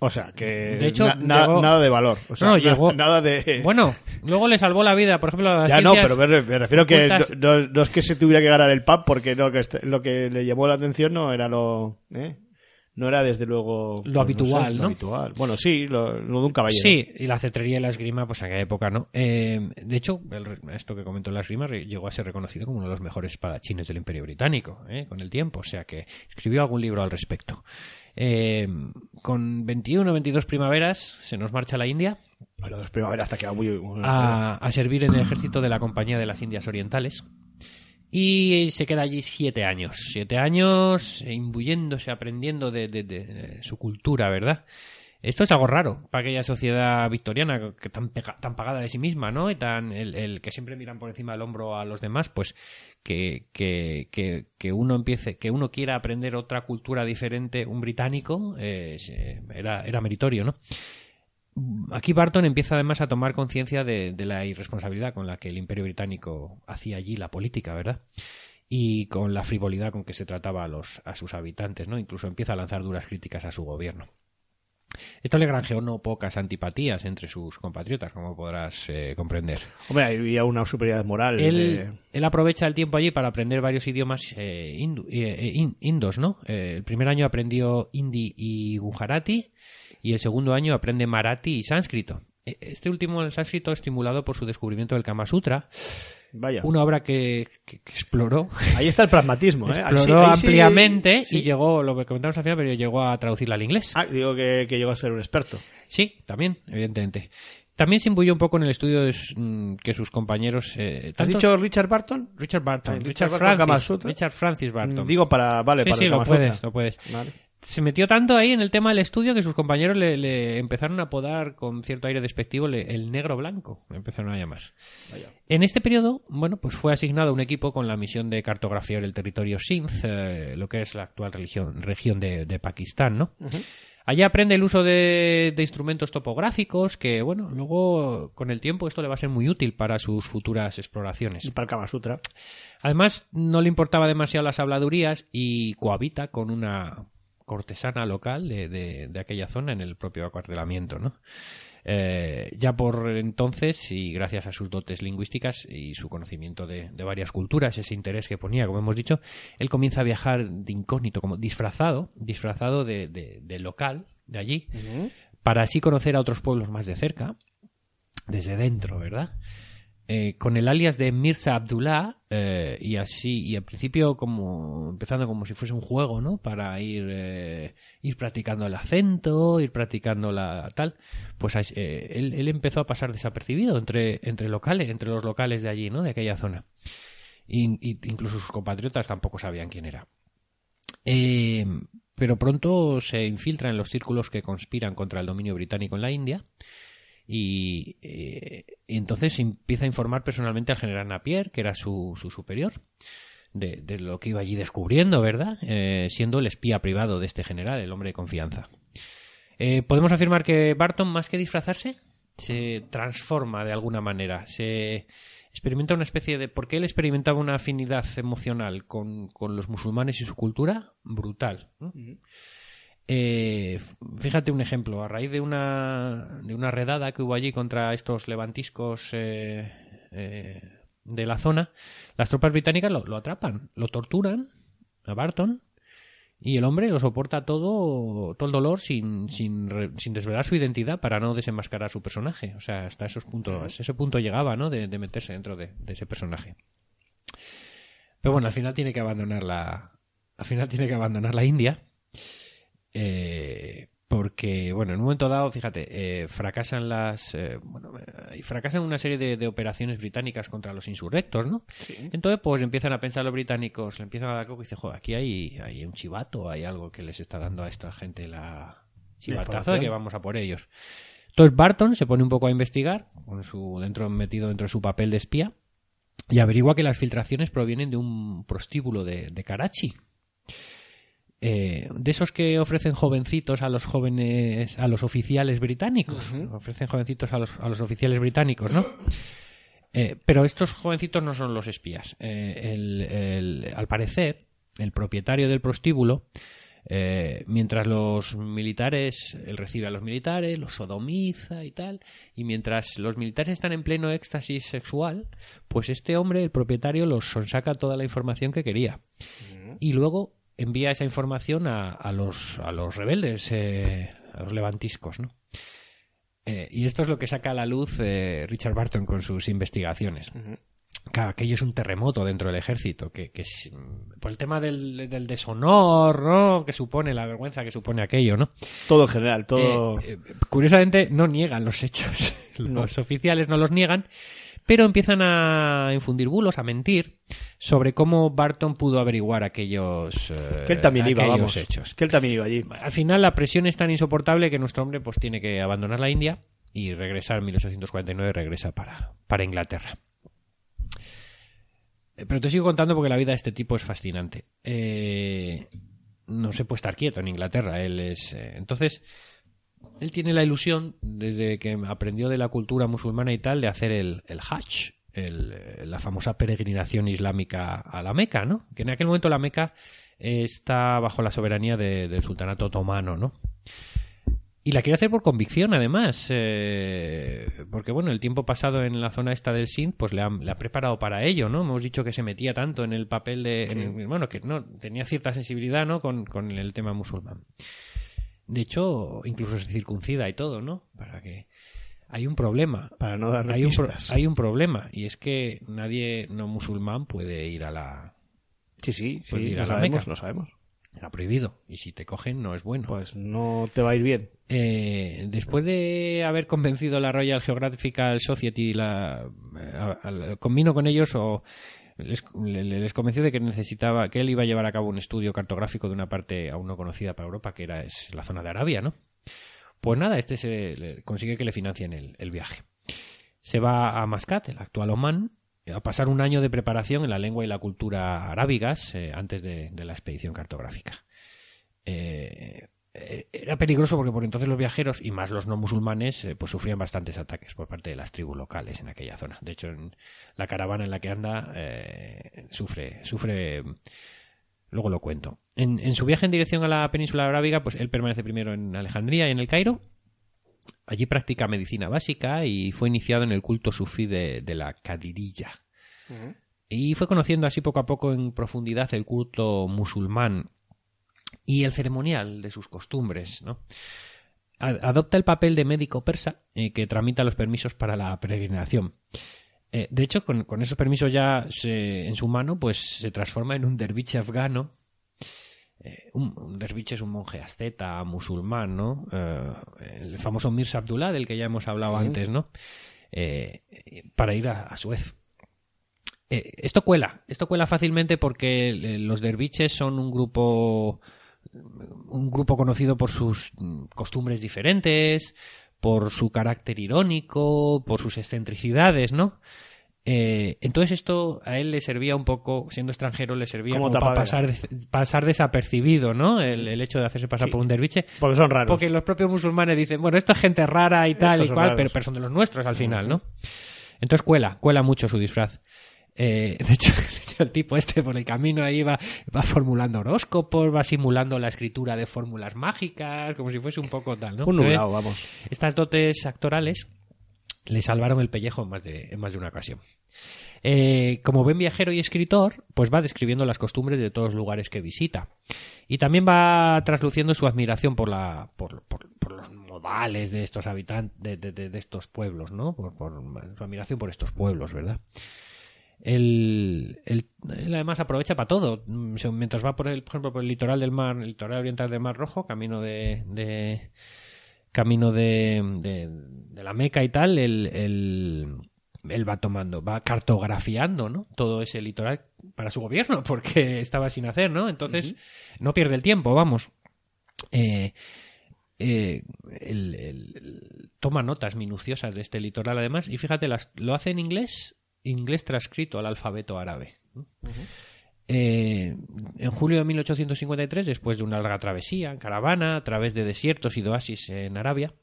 O sea, que De hecho, na- na- llegó- nada de valor. O sea, No, llegó- nada de... Bueno, luego le salvó la vida, por ejemplo, a las ya no, pero me, re- me refiero que ocultas. no, no- no es que se tuviera que ganar el pub, porque no, que este- lo que le llamó la atención no era lo... ¿eh? No era desde luego... pues, Lo habitual, sé, lo ¿no? habitual. Bueno, sí, lo, lo de un caballero. Sí, y la cetrería y la esgrima, pues en aquella época no. Eh, de hecho, el esto que comentó la esgrima llegó a ser reconocido como uno de los mejores espadachines del Imperio Británico, ¿eh? con el tiempo. O sea que escribió algún libro al respecto. Eh, con 21 o 22 primaveras se nos marcha a la India Bueno, las primaveras hasta queda muy... muy- a, a servir en el ejército de la Compañía de las Indias Orientales. Y se queda allí siete años. Siete años imbuyéndose, aprendiendo de, de- de- de su cultura, ¿verdad? Esto es algo raro para aquella sociedad victoriana que tan, pega- tan pagada de sí misma, ¿no? Y tan el, el que siempre miran por encima del hombro a los demás, pues que, que, que, que uno empiece, que uno quiera aprender otra cultura diferente, un británico, eh, era, era meritorio, ¿no? Aquí Barton empieza además a tomar conciencia de, de la irresponsabilidad con la que el Imperio Británico hacía allí la política, ¿verdad? Y con la frivolidad con que se trataba a, los, a sus habitantes, ¿no? Incluso empieza a lanzar duras críticas a su gobierno. Esto le granjeó no pocas antipatías entre sus compatriotas, como podrás eh, comprender. Hombre, había una superioridad moral. Él, de- él aprovecha el tiempo allí para aprender varios idiomas eh, hindu- eh, eh, in- indos, ¿no? Eh, el primer año aprendió hindi y gujarati y el segundo año aprende marathi y sánscrito. Eh, Este último, el sánscrito, estimulado por su descubrimiento del Kama Sutra, Vaya. una obra que, que- que exploró, Ahí está el pragmatismo, ¿eh? Exploró sí- ampliamente sí. y llegó, lo que comentamos al final, pero llegó a traducirla al inglés. Ah, digo que, que llegó a ser un experto. Sí, también, evidentemente. También se imbuyó un poco en el estudio de mm, que sus compañeros... eh, ¿Has dicho Richard Barton? Richard Barton. Ah, Richard, Richard Francis. Sutra. Richard Francis Barton. Digo para, vale, sí, para sí, el lo puedes, lo puedes. Vale. Se metió tanto ahí en el tema del estudio que sus compañeros le, le empezaron a apodar con cierto aire despectivo le- el negro blanco, le empezaron a llamar. En este periodo, bueno, pues fue asignado a un equipo con la misión de cartografiar el territorio Sindh, eh, lo que es la actual religión- región de, de Pakistán, ¿no? Allí aprende el uso de, de instrumentos topográficos que, bueno, luego con el tiempo esto le va a ser muy útil para sus futuras exploraciones. Y para el Kama Sutra. Además, no le importaba demasiado las habladurías y cohabita con una cortesana local de, de- de aquella zona en el propio acuartelamiento, ¿no? Eh, ya por entonces, y gracias a sus dotes lingüísticas y su conocimiento de, de varias culturas, ese interés que ponía, como hemos dicho, él comienza a viajar de incógnito, como disfrazado, disfrazado de, de- de local, de allí, para así conocer a otros pueblos más de cerca, desde dentro, ¿verdad? Eh, con el alias de Mirza Abdullah eh, y así y al principio como empezando como si fuese un juego no para ir eh, ir practicando el acento ir practicando la tal pues él, él empezó a pasar desapercibido entre entre locales entre los locales de allí no de aquella zona. Y, incluso sus compatriotas tampoco sabían quién era. Pero pronto se infiltra en los círculos que conspiran contra el dominio británico en la India y, eh, y entonces empieza a informar personalmente al general Napier, que era su, su superior, de, de lo que iba allí descubriendo, ¿verdad? Eh, siendo el espía privado de este general, el hombre de confianza. Eh, Podemos afirmar que Barton, más que disfrazarse, se transforma de alguna manera, se experimenta una especie de... porque él experimentaba una afinidad emocional con, con los musulmanes y su cultura brutal. Eh, fíjate un ejemplo, a raíz de una, de una redada que hubo allí contra estos levantiscos eh, eh, de la zona, las tropas británicas lo, lo atrapan, lo torturan a Barton y el hombre lo soporta todo, todo el dolor sin, sin, sin desvelar su identidad para no desenmascarar su personaje. O sea, hasta esos puntos, ese punto llegaba, ¿no? De, de meterse dentro de, de ese personaje. Pero bueno, al final tiene que abandonar la, al final tiene que abandonar la India. Eh, porque, bueno, en un momento dado, fíjate, eh, fracasan las. eh, bueno, eh, y fracasan una serie de, de operaciones británicas contra los insurrectos, ¿no? Entonces, pues empiezan a pensar los británicos, le empiezan a dar coco y dicen, joder, aquí hay, hay un chivato, hay algo que les está dando a esta gente la chivatazo de información. que vamos a por ellos. Entonces Barton se pone un poco a investigar, con su, dentro, metido dentro de su papel de espía, y averigua que las filtraciones provienen de un prostíbulo de, de Karachi. Eh, de esos que ofrecen jovencitos a los jóvenes, a los oficiales británicos. Ofrecen jovencitos a los, a los oficiales británicos, ¿no? Eh, pero estos jovencitos no son los espías. Eh, el- el- al parecer, el propietario del prostíbulo, eh, mientras los militares, él recibe a los militares, los sodomiza y tal, y mientras los militares están en pleno éxtasis sexual, pues este hombre, el propietario, los sonsaca toda la información que quería. Y luego envía esa información a, a los, a los rebeldes, eh, a los levantiscos, ¿no? Eh, y esto es lo que saca a la luz eh, Richard Barton con sus investigaciones. Claro, aquello es un terremoto dentro del ejército, que, que es, por el tema del, del deshonor, ¿no? Que supone, la vergüenza que supone aquello, ¿no? Todo en general, todo. Eh, eh, curiosamente, no niegan los hechos. Los oficiales no los niegan, pero empiezan a infundir bulos, a mentir sobre cómo Barton pudo averiguar aquellos, eh, que él también iba, vamos. hechos. Que él también iba allí. Al final la presión es tan insoportable que nuestro hombre pues tiene que abandonar la India y regresar en 1849 regresa para, para Inglaterra. Eh, Pero te sigo contando porque la vida de este tipo es fascinante. Eh, no se puede estar quieto en Inglaterra. Él es. eh, entonces, él tiene la ilusión, desde que aprendió de la cultura musulmana y tal, de hacer el, el Hajj, el, eh, la famosa peregrinación islámica a la Meca, ¿no? Que en aquel momento la Meca eh, está bajo la soberanía de- del sultanato otomano, ¿no? Y la quiere hacer por convicción, además, eh, porque bueno, el tiempo pasado en la zona esta del Sindh, pues le ha, le ha preparado para ello, ¿no? Hemos dicho que se metía tanto en el papel de, en el- bueno, que no tenía cierta sensibilidad, ¿no? Con, con el tema musulmán. De hecho, incluso se circuncida y todo, ¿no? Para que hay un problema. Para no dar Hay un, hay un problema y es que nadie no musulmán puede ir a la Sí, sí, sí, ir a lo la sabemos, Meca. lo sabemos. Está prohibido. Y si te cogen, no es bueno. Pues no te va a ir bien. Eh, después de haber convencido la Royal Geographical Society, la, eh, a- convino con ellos o les, le- les convenció de que necesitaba, que él iba a llevar a cabo un estudio cartográfico de una parte aún no conocida para Europa, que era es la zona de Arabia, ¿no? Pues nada, este se consigue que le financien el, el viaje. Se va a Mascat, el actual Oman, a pasar un año de preparación en la lengua y la cultura arábigas eh, antes de, de la expedición cartográfica. Eh, era peligroso porque por entonces los viajeros y más los no musulmanes eh, pues sufrían bastantes ataques por parte de las tribus locales en aquella zona. De hecho, en la caravana en la que anda eh, sufre, sufre. Luego lo cuento. En, en su viaje en dirección a la península arábiga, pues él permanece primero en Alejandría y en el Cairo. Allí practica medicina básica y fue iniciado en el culto sufí de, de la Cadirilla. Y fue conociendo así poco a poco en profundidad el culto musulmán y el ceremonial de sus costumbres, ¿no? Adopta el papel de médico persa eh, que tramita los permisos para la peregrinación. Eh, de hecho, con, con esos permisos ya se- en su mano, pues se transforma en un derviche afgano. Eh, un, un derviche es un monje asceta, musulmán, ¿no? El famoso Mirza Abdullah, del que ya hemos hablado Sí. antes, ¿no? Para ir a, a Suez. Esto cuela, esto cuela fácilmente porque los derviches son un grupo un grupo conocido por sus mm, costumbres diferentes, por su carácter irónico, por sus excentricidades, ¿no? Eh, entonces esto a él le servía un poco, siendo extranjero, le servía Como para pasar, desapercibido, ¿no? El, el hecho de hacerse pasar Sí. por un derviche. Porque son raros. Porque los propios musulmanes dicen, bueno, esto es gente rara y tal Estos y cual, raros. pero, pero son de los nuestros al final, ¿no? Entonces cuela, cuela mucho su disfraz. Eh, de, hecho, de hecho, el tipo este por el camino ahí va, va formulando horóscopos, va simulando la escritura de fórmulas mágicas, como si fuese un poco tal, ¿no? Un Entonces, nublado, vamos. estas dotes actorales le salvaron el pellejo en más de, en más de una ocasión. Eh, como buen viajero y escritor, pues va describiendo las costumbres de todos los lugares que visita. Y también va trasluciendo su admiración por, la, por, por- por los modales de estos habitantes, de, de- de- de estos pueblos, ¿no? Por, por su admiración por estos pueblos, ¿verdad? Él, él- él además aprovecha para todo. Mm, Mientras va por el, por ejemplo, por el litoral del mar, el litoral oriental del Mar Rojo, camino de, de- camino de, de, de la Meca y tal, él, él- él va tomando, va cartografiando, ¿no? Todo ese litoral para su gobierno, porque estaba sin hacer, ¿no? Entonces, no pierde el tiempo, vamos. Eh, eh, él toma notas minuciosas de este litoral, además, y fíjate, las, lo hace en inglés, inglés transcrito al alfabeto árabe. Eh, en julio de 1853, después de una larga travesía en caravana a través de desiertos y de oasis en Arabia,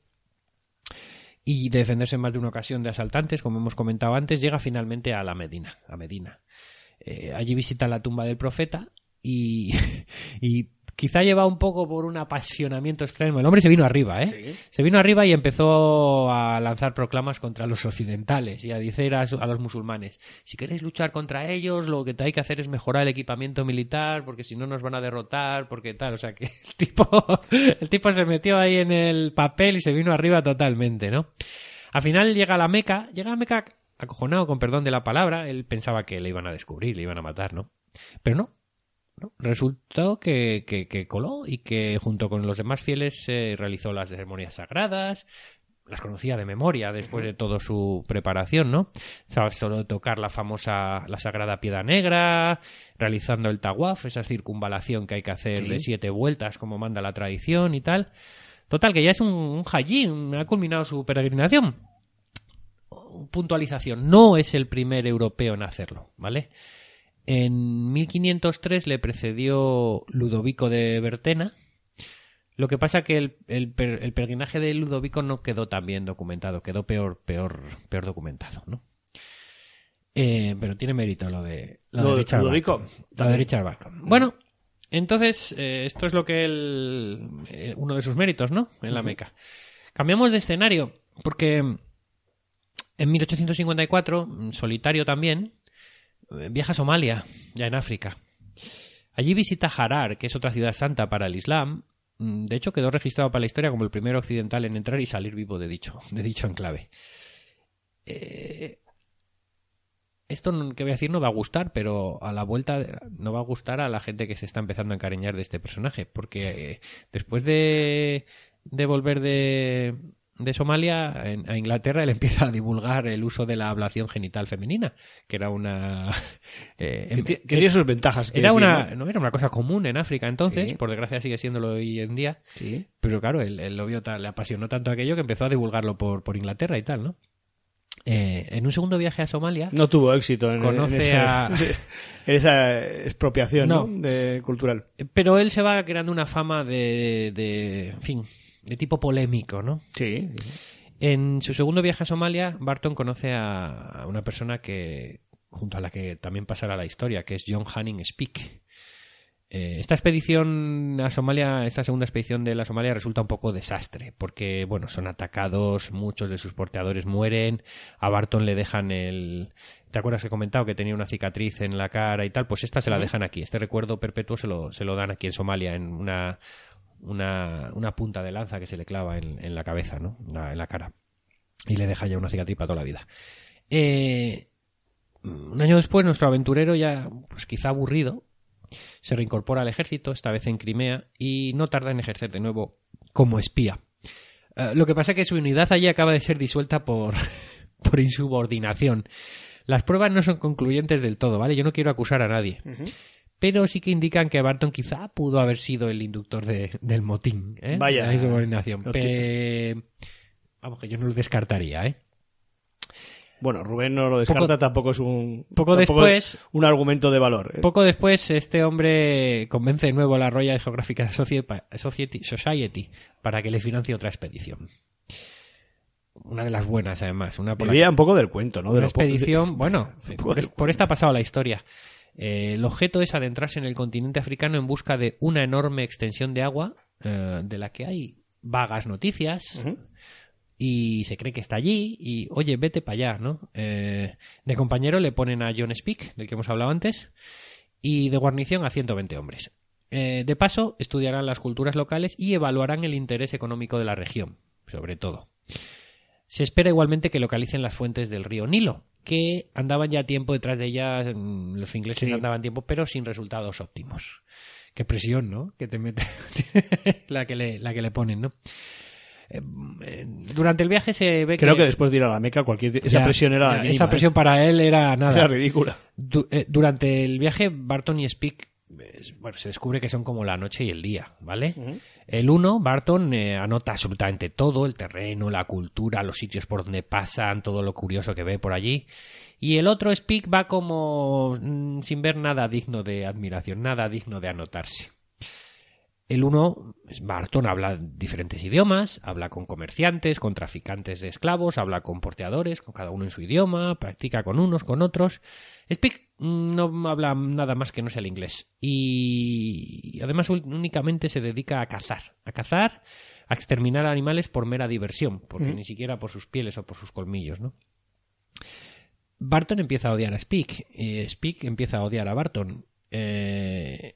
y de defenderse en más de una ocasión de asaltantes, como hemos comentado antes, llega finalmente a la Medina. A Medina. Eh, allí visita la tumba del profeta y, y quizá lleva un poco por un apasionamiento extremo. El hombre se vino arriba, ¿eh? Se vino arriba y empezó a lanzar proclamas contra los occidentales y a decir a, los musulmanes, si queréis luchar contra ellos, lo que hay que hacer es mejorar el equipamiento militar, porque si no nos van a derrotar, porque tal, o sea que el tipo, el tipo se metió ahí en el papel y se vino arriba totalmente, ¿no? Al final llega a la Meca, llega a la Meca acojonado, con perdón de la palabra, él pensaba que le iban a descubrir, le iban a matar, ¿no? Pero no, ¿no? Resultó que, que- que coló y que junto con los demás fieles eh, realizó las ceremonias sagradas, las conocía de memoria después de toda su preparación, ¿no? Sabes solo tocar la famosa, la sagrada piedra negra, realizando el tawaf, esa circunvalación que hay que hacer de siete vueltas como manda la tradición y tal. Total, que ya es un, un- ha culminado su peregrinación. Puntualización, no es el primer europeo en hacerlo, ¿vale? En 1503 le precedió Ludovico de Bertena. Lo que pasa que el, el el peregrinaje de Ludovico no quedó tan bien documentado, quedó peor, peor, peor documentado, ¿no? Eh, pero tiene mérito lo de, lo Lo de Richard Ludovico. Lo de. Richard Bacon. Bueno, entonces, eh, esto es lo que él, eh, uno de sus méritos, ¿no? En la Meca. Cambiamos de escenario, porque en 1854, mm, solitario también, viaja a Somalia, ya en África. Allí visita Harar, que es otra ciudad santa para el Islam. Mm, De hecho, quedó registrado para la historia como el primer occidental en entrar y salir vivo de dicho, de dicho enclave. Eh, esto que voy a decir no va a gustar, pero a la vuelta no va a gustar a la gente que se está empezando a encariñar de este personaje, porque eh, después de, de volver de, de Somalia, en- a Inglaterra, él empieza a divulgar el uso de la ablación genital femenina, que era una... eh, Que, em- que tiene sus ventajas. que era decir, una, ¿no? era una cosa común en África entonces, Sí. por desgracia sigue siéndolo hoy en día, Sí. pero claro, él, él lo vio tan- le apasionó tanto aquello que empezó a divulgarlo por, por Inglaterra y tal, ¿no? Eh, en un segundo viaje a Somalia, No tuvo éxito en, Conoce en ese- a- en esa expropiación ¿no? No. de cultural. pero él se va creando una fama de, de, en fin, de tipo polémico, ¿no? Sí. En su segundo viaje a Somalia, Barton conoce a una persona que, junto a la que también pasará la historia, que es John Hanning Speak. Eh, esta expedición a Somalia, esta segunda expedición de la Somalia resulta un poco desastre, porque bueno, son atacados, muchos de sus porteadores mueren, a Barton le dejan el... ¿Te acuerdas que he comentado que tenía una cicatriz en la cara y tal? Pues esta se la dejan aquí, este recuerdo perpetuo se lo, se lo dan aquí en Somalia, en una, una, punta de lanza que se le clava en, la cabeza, ¿no? En la cara. Y le deja ya una cicatriz para toda la vida. Eh, un año después, nuestro aventurero ya, pues quizá aburrido, se reincorpora al ejército, esta vez en Crimea, y no tarda en ejercer de nuevo como espía. Eh, lo que pasa es que su unidad allí acaba de ser disuelta por, por insubordinación. Las pruebas no son concluyentes del todo, ¿vale? Yo no quiero acusar a nadie. Pero sí que indican que Barton quizá pudo haber sido el inductor de- del motín, ¿eh? Vaya. La insubordinación. Pe- Vamos, que yo no lo descartaría, ¿eh? Bueno, Rubén no lo descarta, tampoco es un. poco después- es un argumento de valor. ¿eh? Poco después, este hombre convence de nuevo a la Royal Geographical Socie- Society, Society para que le financie otra expedición. Una de las buenas, además. Una por la un poco del cuento, ¿no? De una po- expedición, bueno, por esta ha pasado la historia. Eh, el objeto es adentrarse en el continente africano en busca de una enorme extensión de agua eh, de la que hay vagas noticias y se cree que está allí y oye, vete para allá, ¿no? Eh, de compañero le ponen a John Speak, del que hemos hablado antes, y de guarnición a 120 hombres. De paso, estudiarán las culturas locales y evaluarán el interés económico de la región, sobre todo. Se espera igualmente que localicen las fuentes del río Nilo, que andaban ya tiempo detrás de ellas, mm, los ingleses Sí. andaban tiempo, pero sin resultados óptimos. Qué presión, ¿no? Que te mete la que le la que le ponen, ¿no? Eh, eh, Durante el viaje se ve Creo que que después de ir a la Meca, cualquier esa Ya, presión era. ya, esa ¿eh? presión para él era nada. Era ridícula. Du- eh, durante el viaje, Barton y Speak, bueno, se descubre que son como la noche y el día, ¿vale? El uno, Barton, eh, anota absolutamente todo, el terreno, la cultura, los sitios por donde pasan, todo lo curioso que ve por allí. Y el otro, Speak, va como mm, sin ver nada digno de admiración, nada digno de anotarse. El uno, Barton, habla diferentes idiomas, habla con comerciantes, con traficantes de esclavos, habla con porteadores, con cada uno en su idioma, practica con unos, con otros. Speak no habla nada más que no sea el inglés. Y además únicamente se dedica a cazar. A cazar, a exterminar animales por mera diversión, porque ni siquiera por sus pieles o por sus colmillos, ¿no? Barton empieza a odiar a Speak. y Speak empieza a odiar a Barton. Eh,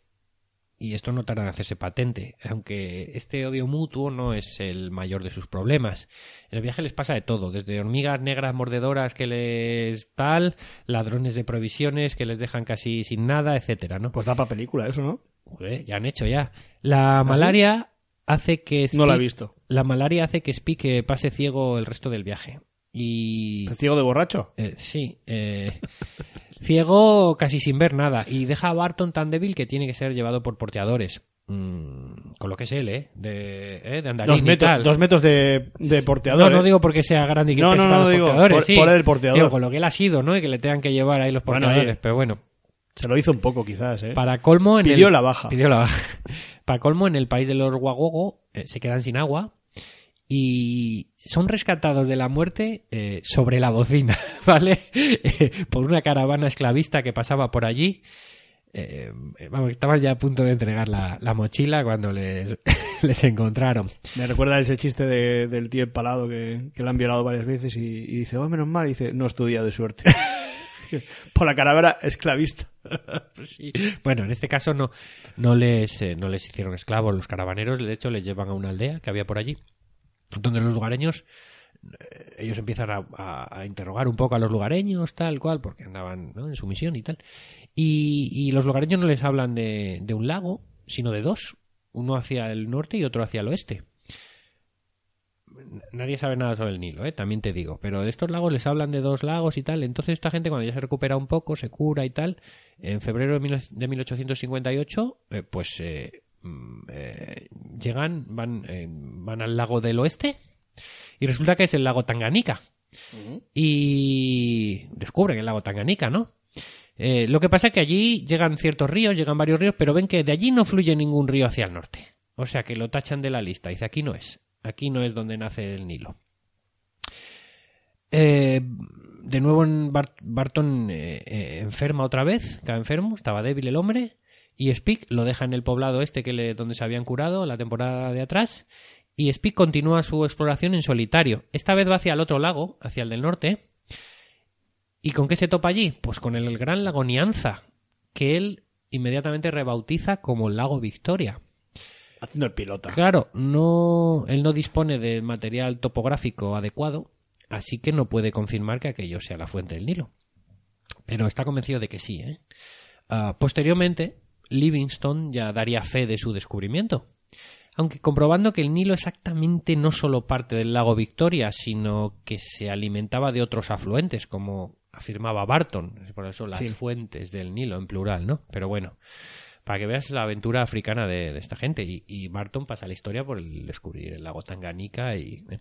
y esto no tarda en hacerse patente, aunque este odio mutuo no es el mayor de sus problemas. En el viaje les pasa de todo, desde hormigas negras mordedoras que les tal, ladrones de provisiones que les dejan casi sin nada, etcétera, ¿no? Pues da para película eso, ¿no? Joder, ya han hecho ya. La malaria hace que No la he visto. La malaria hace que Speak pase ciego el resto del viaje. Y ¿El ciego de borracho? eh, sí, eh, ciego casi sin ver nada y deja a Barton tan débil que tiene que ser llevado por porteadores. Mm, con lo que es él, ¿eh? De, ¿eh? de andarín Dos, y metros, tal. dos metros de, de No, porteador. no ¿eh? digo porque sea grande y que No, no, no, los digo, porteadores, por- sí. por el porteador. Digo, con lo que él ha sido, ¿no? Y que le tengan que llevar ahí los porteadores, pero bueno. Se lo hizo un poco, quizás, ¿eh? Para colmo en Pidió el... la baja. Pidió la baja. Para colmo, en el país de los Wagogo eh, se quedan sin agua y son rescatados de la muerte eh, sobre la bocina, ¿vale? Eh, por una caravana esclavista que pasaba por allí. Eh, vamos, estaban ya a punto de entregar la, la mochila cuando les, les encontraron. Me recuerda ese chiste de- del tío empalado que, que le han violado varias veces y, y dice, oh, menos mal, y dice, no estudia de suerte. Por la caravana esclavista. Pues sí. Bueno, en este caso no, no, les, eh, no les hicieron esclavos los caravaneros, de hecho les llevan a una aldea que había por allí, donde los lugareños, eh, ellos empiezan a, interrogar un poco a los lugareños, tal cual, porque andaban ¿no? en su misión y tal. Y, los lugareños no les hablan de, un lago, sino de dos, uno hacia el norte y otro hacia el oeste. nadie sabe nada sobre el Nilo, ¿eh? también te digo. Pero de estos lagos les hablan de dos lagos y tal. Entonces esta gente cuando ya se recupera un poco, se cura y tal, en febrero de, mil- de 1858, eh, pues eh, eh, llegan, van, eh, van al lago del oeste y resulta que es el lago Tanganica. Y descubren el lago Tanganica, ¿no? Eh, lo que pasa es que allí llegan ciertos ríos, llegan varios ríos, pero ven que de allí no fluye ningún río hacia el norte. O sea que lo tachan de la lista. Dice, aquí no es. Aquí no es donde nace el Nilo. Eh, de nuevo en Bar- Barton eh, enferma otra vez, cae enfermo, estaba débil el hombre, y Speak lo deja en el poblado este que le, donde se habían curado la temporada de atrás, y Speak continúa su exploración en solitario. Esta vez va hacia el otro lago, hacia el del norte. ¿Y con qué se topa allí? Pues con el gran lago Nianza, que él inmediatamente rebautiza como el lago Victoria. Haciendo el pilota. Claro, no, él no dispone de material topográfico adecuado, así que no puede confirmar que aquello sea la fuente del Nilo. Pero está convencido de que sí. ¿eh? Ah, posteriormente, Livingstone ya daría fe de su descubrimiento, aunque comprobando que el Nilo exactamente no solo parte del lago Victoria, sino que se alimentaba de otros afluentes, como afirmaba Barton, por eso las Sí. fuentes del Nilo en plural, ¿no? Pero bueno, para que veas la aventura africana de, de esta gente. Y, y Barton pasa la historia por el descubrir el lago Tanganica y... eh.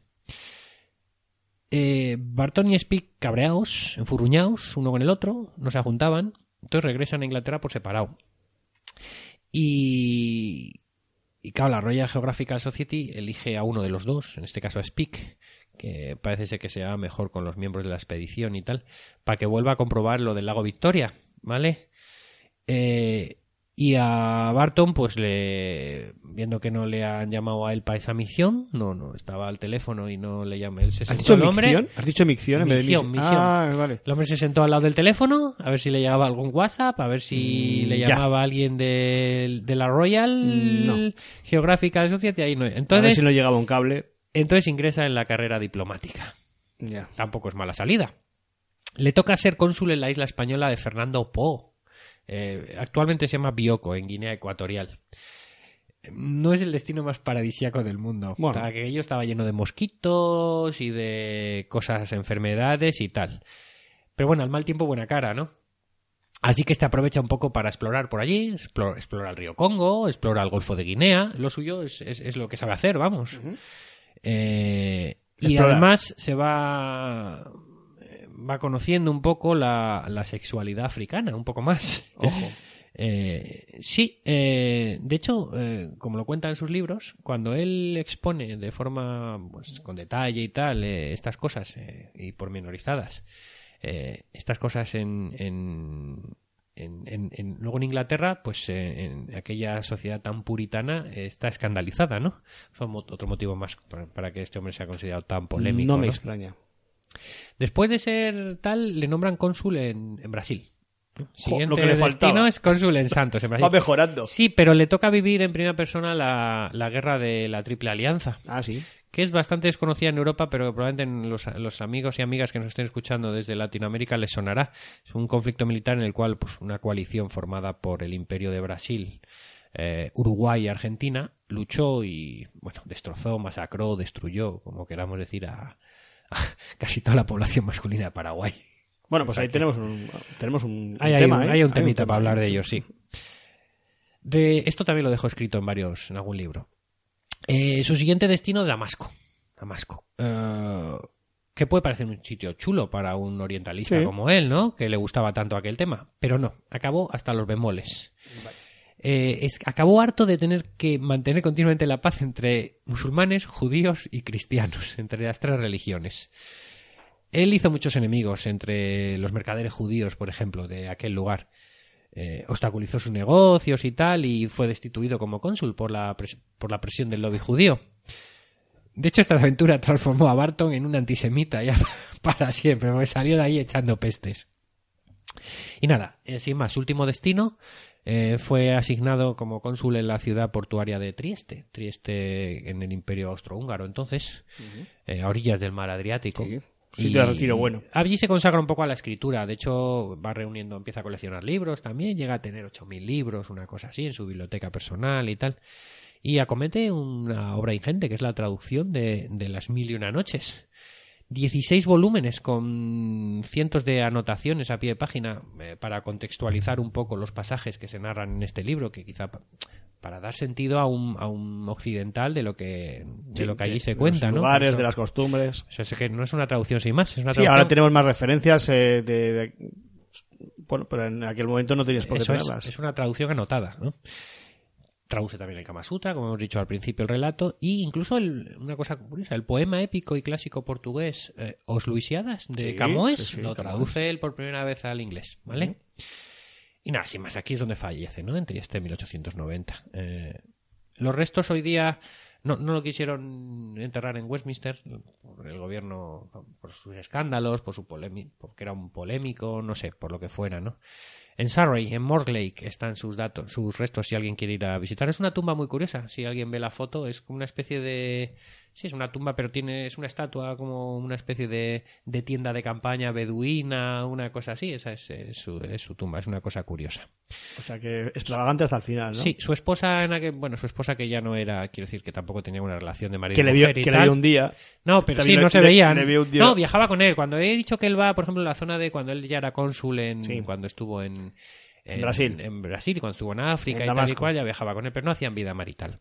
Eh, Barton y Speak cabreados, enfurruñados, uno con el otro, no se juntaban, entonces regresan a Inglaterra por separado. Y, y claro, la Royal Geographical Society elige a uno de los dos, en este caso a Speak, que parece ser que se va mejor con los miembros de la expedición y tal, para que vuelva a comprobar lo del lago Victoria, ¿vale? Eh, y a Barton, pues le viendo que no le han llamado a él para esa misión, no, no, estaba al teléfono y no le llamé. Él se ¿Has dicho el hombre. micción? ¿Has dicho micción en vez de Misión, misión? misión. Ah, vale. El hombre se sentó al lado del teléfono, a ver si le llegaba algún WhatsApp, a ver si Mm, le ya. llamaba alguien de, de la Royal Mm, no. Geográfica Society. Ahí no. a ver Entonces, si no llegaba un cable. entonces ingresa en la carrera diplomática. Ya. Tampoco es mala salida. Le toca ser cónsul en la isla española de Fernando Po. Eh, actualmente se llama Bioko, en Guinea Ecuatorial. No es el destino más paradisíaco del mundo. Bueno. Aquello estaba lleno de mosquitos y de cosas, enfermedades y tal. Pero bueno, al mal tiempo buena cara, ¿no? Así que este aprovecha un poco para explorar por allí, explora, explora el río Congo, explora el Golfo de Guinea, lo suyo es, es- es lo que sabe hacer, vamos. Eh, y además se va va conociendo un poco la, la sexualidad africana, un poco más. Ojo. Eh, sí, eh, de hecho, eh, como lo cuenta en sus libros, cuando él expone de forma pues, con detalle y tal eh, estas cosas eh, y pormenorizadas, estas cosas en, en, en- en- en- luego en Inglaterra, pues eh, en aquella sociedad tan puritana está escandalizada, ¿no? Es otro motivo más para, para que este hombre sea considerado tan polémico. no me ¿no? extraña. Después de ser tal, le nombran cónsul en, en Brasil. Siguiente lo que le destino es cónsul en Santos, en Brasil. Va mejorando. Sí, pero le toca vivir en primera persona la, la guerra de la Triple Alianza, Ah, sí. que es bastante desconocida en Europa, pero probablemente en los, los amigos y amigas que nos estén escuchando desde Latinoamérica les sonará. Es un conflicto militar en el cual pues, una coalición formada por el Imperio de Brasil, eh, Uruguay y Argentina luchó y bueno destrozó, masacró, destruyó, como queramos decir, a, a casi toda la población masculina de Paraguay. Bueno, pues ahí tenemos un, tenemos un, un Hay, tema, un, ¿eh? hay un temita tema, para hablar de sí. ellos, sí. De, esto también lo dejo escrito en varios, en algún libro. Eh, su siguiente destino, Damasco. Damasco. Eh, que puede parecer un sitio chulo para un orientalista Sí. como él, ¿no? Que le gustaba tanto aquel tema. Pero no, acabó hasta los bemoles. Eh, es, acabó harto de tener que mantener continuamente la paz entre musulmanes, judíos y cristianos, entre las tres religiones. Él hizo muchos enemigos entre los mercaderes judíos, por ejemplo, de aquel lugar. Eh, obstaculizó sus negocios y tal, y fue destituido como cónsul por la, por la presión del lobby judío. De hecho, esta aventura transformó a Barton en un antisemita ya para siempre, porque salió de ahí echando pestes. Y nada, eh, sin más, último destino eh, fue asignado como cónsul en la ciudad portuaria de Trieste, Trieste en el Imperio Austrohúngaro, entonces, eh, a orillas del mar Adriático. Sí. De retiro bueno. Allí se consagra un poco a la escritura, de hecho va reuniendo, empieza a coleccionar libros también, llega a tener 8.000 libros, una cosa así, en su biblioteca personal y tal. y acomete una obra ingente que es la traducción de, de Las Mil y Una Noches. 16 volúmenes con cientos de anotaciones a pie de página eh, para contextualizar un poco los pasajes que se narran en este libro, que quizá pa- para dar sentido a un, a un occidental de lo que, de lo que allí se de cuenta, los ¿no? lugares, Eso- de las costumbres. eso es que no es una traducción sin más, es una Sí, ahora tenemos más referencias eh, de, de- Bueno, pero en aquel momento no tenías por qué Eso es, es una traducción anotada, ¿no? Traduce también el Kama Sutra, como hemos dicho al principio, el relato, y incluso el- una cosa curiosa, el poema épico y clásico portugués eh, Os Luisiadas de Sí, sí, lo traduce él por primera vez al inglés, ¿vale? Y nada, sin más, aquí es donde fallece, ¿no? En Trieste, 1890. Eh, los restos hoy día no, no lo quisieron enterrar en Westminster por el gobierno, por sus escándalos, por su polémico, porque era un polémico, no sé, por lo que fuera, ¿no? En Surrey, en Morglake, están sus datos, sus restos si alguien quiere ir a visitar. Es una tumba muy curiosa. Si alguien ve la foto, es como una especie de. Sí, es una tumba, pero tiene. Es una estatua como una especie de, de tienda de campaña beduina, una cosa así. Esa es, es su, es su tumba, es una cosa curiosa. O sea que extravagante hasta el final, ¿no? Sí, su esposa, en aquel- bueno, su esposa que ya no era, quiero decir que tampoco tenía una relación de marido Que le vio, y que le vio un día. No, pero sí, le- no se veían. No, viajaba con él. Cuando he dicho que él va, por ejemplo, en la zona de cuando él ya era cónsul en Sí. cuando estuvo en, En Brasil. en Brasil, y cuando estuvo en África En y tal y cual, ya viajaba con él, pero no hacían vida marital.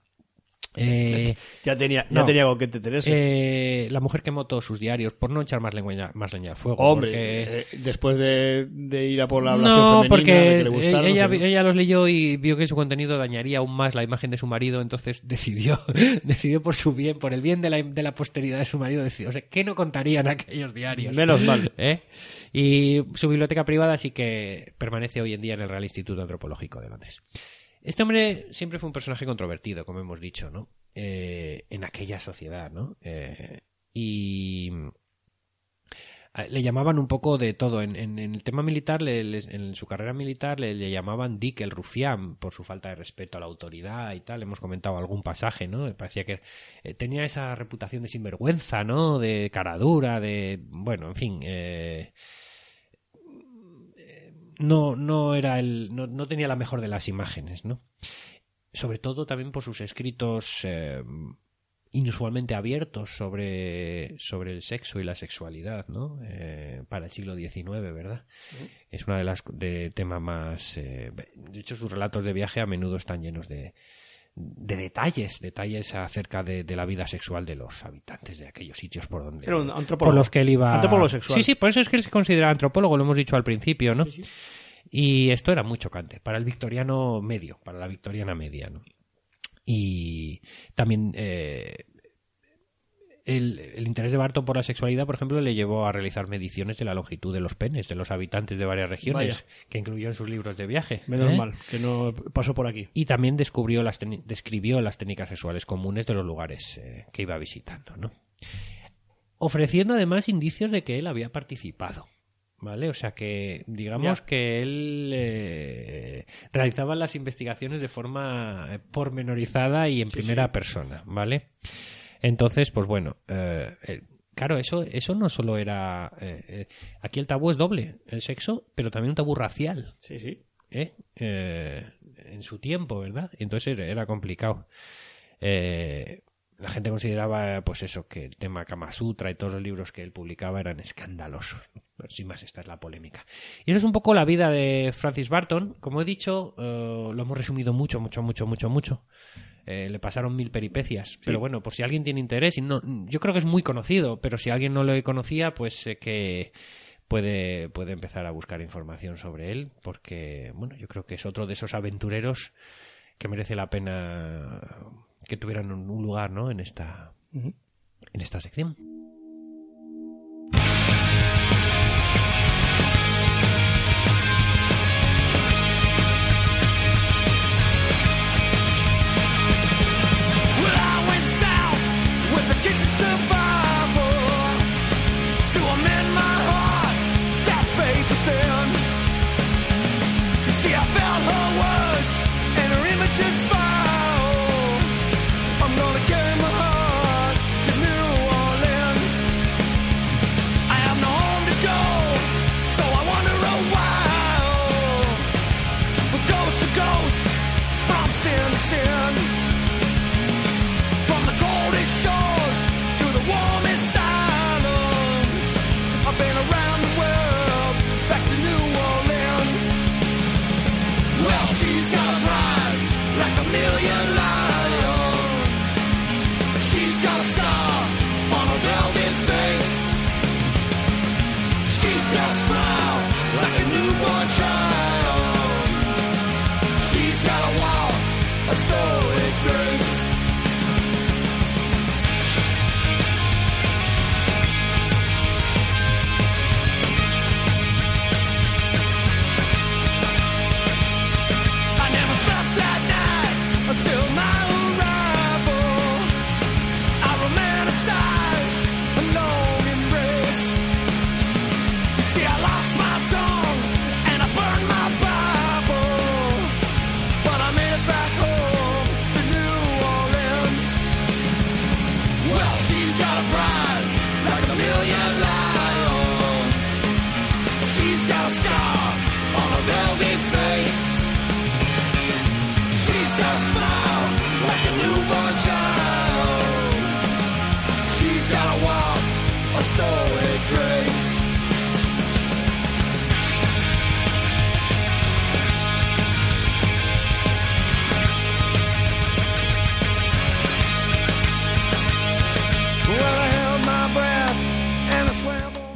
Eh, Ya tenía, ya No. tenía con qué entretenerse. eh, la mujer quemó todos sus diarios por no echar más leña, más leña al fuego. Hombre, porque- eh, después de, de ir a por la hablación no, femenina, porque de que le gustara, ella, no sé. ella los leyó y vio que su contenido dañaría aún más la imagen de su marido, entonces decidió, decidió por su bien, por el bien de la, de la posteridad de su marido, decidió, o sea, ¿qué no contarían aquellos diarios? Menos mal. ¿Eh? Y su biblioteca privada sí que permanece hoy en día en el Real Instituto Antropológico de Londres. Este hombre siempre fue un personaje controvertido, como hemos dicho, ¿no? Eh, en aquella sociedad, ¿no? Eh, y a- le llamaban un poco de todo. En, en- en el tema militar, le- en su carrera militar, le, llamaban Dick el rufián por su falta de respeto a la autoridad y tal. Hemos comentado algún pasaje, ¿no? Parecía que eh, tenía esa reputación de sinvergüenza, ¿no? De caradura, de. Bueno, en fin. eh, no, no era el. No, no tenía la mejor de las imágenes, ¿no? Sobre todo también por sus escritos. eh, inusualmente abiertos sobre, sobre el sexo y la sexualidad, ¿no? Eh, para el siglo XIX, ¿verdad? Es una de las de tema más. eh, de hecho, sus relatos de viaje a menudo están llenos de, de detalles, detalles acerca de, de la vida sexual de los habitantes de aquellos sitios por donde Era un antropólogo. por los que él iba. Antropólogo sexual. Sí, sí, por eso es que él se considera antropólogo, lo hemos dicho al principio, ¿no? Y esto era muy chocante para el victoriano medio, para la victoriana media, ¿no? Y también eh, el, el interés de Barton por la sexualidad, por ejemplo, le llevó a realizar mediciones de la longitud de los penes de los habitantes de varias regiones, Vaya. que incluyó en sus libros de viaje. Menos ¿eh? mal, que no pasó por aquí. Y también descubrió las describió las técnicas sexuales comunes de los lugares eh, que iba visitando, ¿no? Ofreciendo además indicios de que él había participado. ¿Vale? O sea que, digamos Ya. que él eh, realizaba las investigaciones de forma pormenorizada y en primera persona, ¿vale? Entonces, pues bueno, eh, eh, claro, eso, eso no solo era. eh, eh, aquí el tabú es doble: el sexo, pero también un tabú racial. Sí, sí. ¿eh? Eh, en su tiempo, ¿verdad? Entonces era, complicado. Eh, la gente consideraba, pues eso, que el tema Kama Sutra y todos los libros que él publicaba eran escandalosos. Pero sin más, esta es la polémica. Y eso es un poco la vida de Francis Barton. Como he dicho, eh, lo hemos resumido mucho, mucho, mucho, mucho, mucho. Eh, le pasaron mil peripecias. Pero bueno, por si alguien tiene interés, y no, yo creo que es muy conocido, pero si alguien no lo conocía, pues eh, que puede, puede empezar a buscar información sobre él, porque, bueno, yo creo que es otro de esos aventureros que merece la pena que tuvieran un lugar, ¿no? En esta, en esta sección.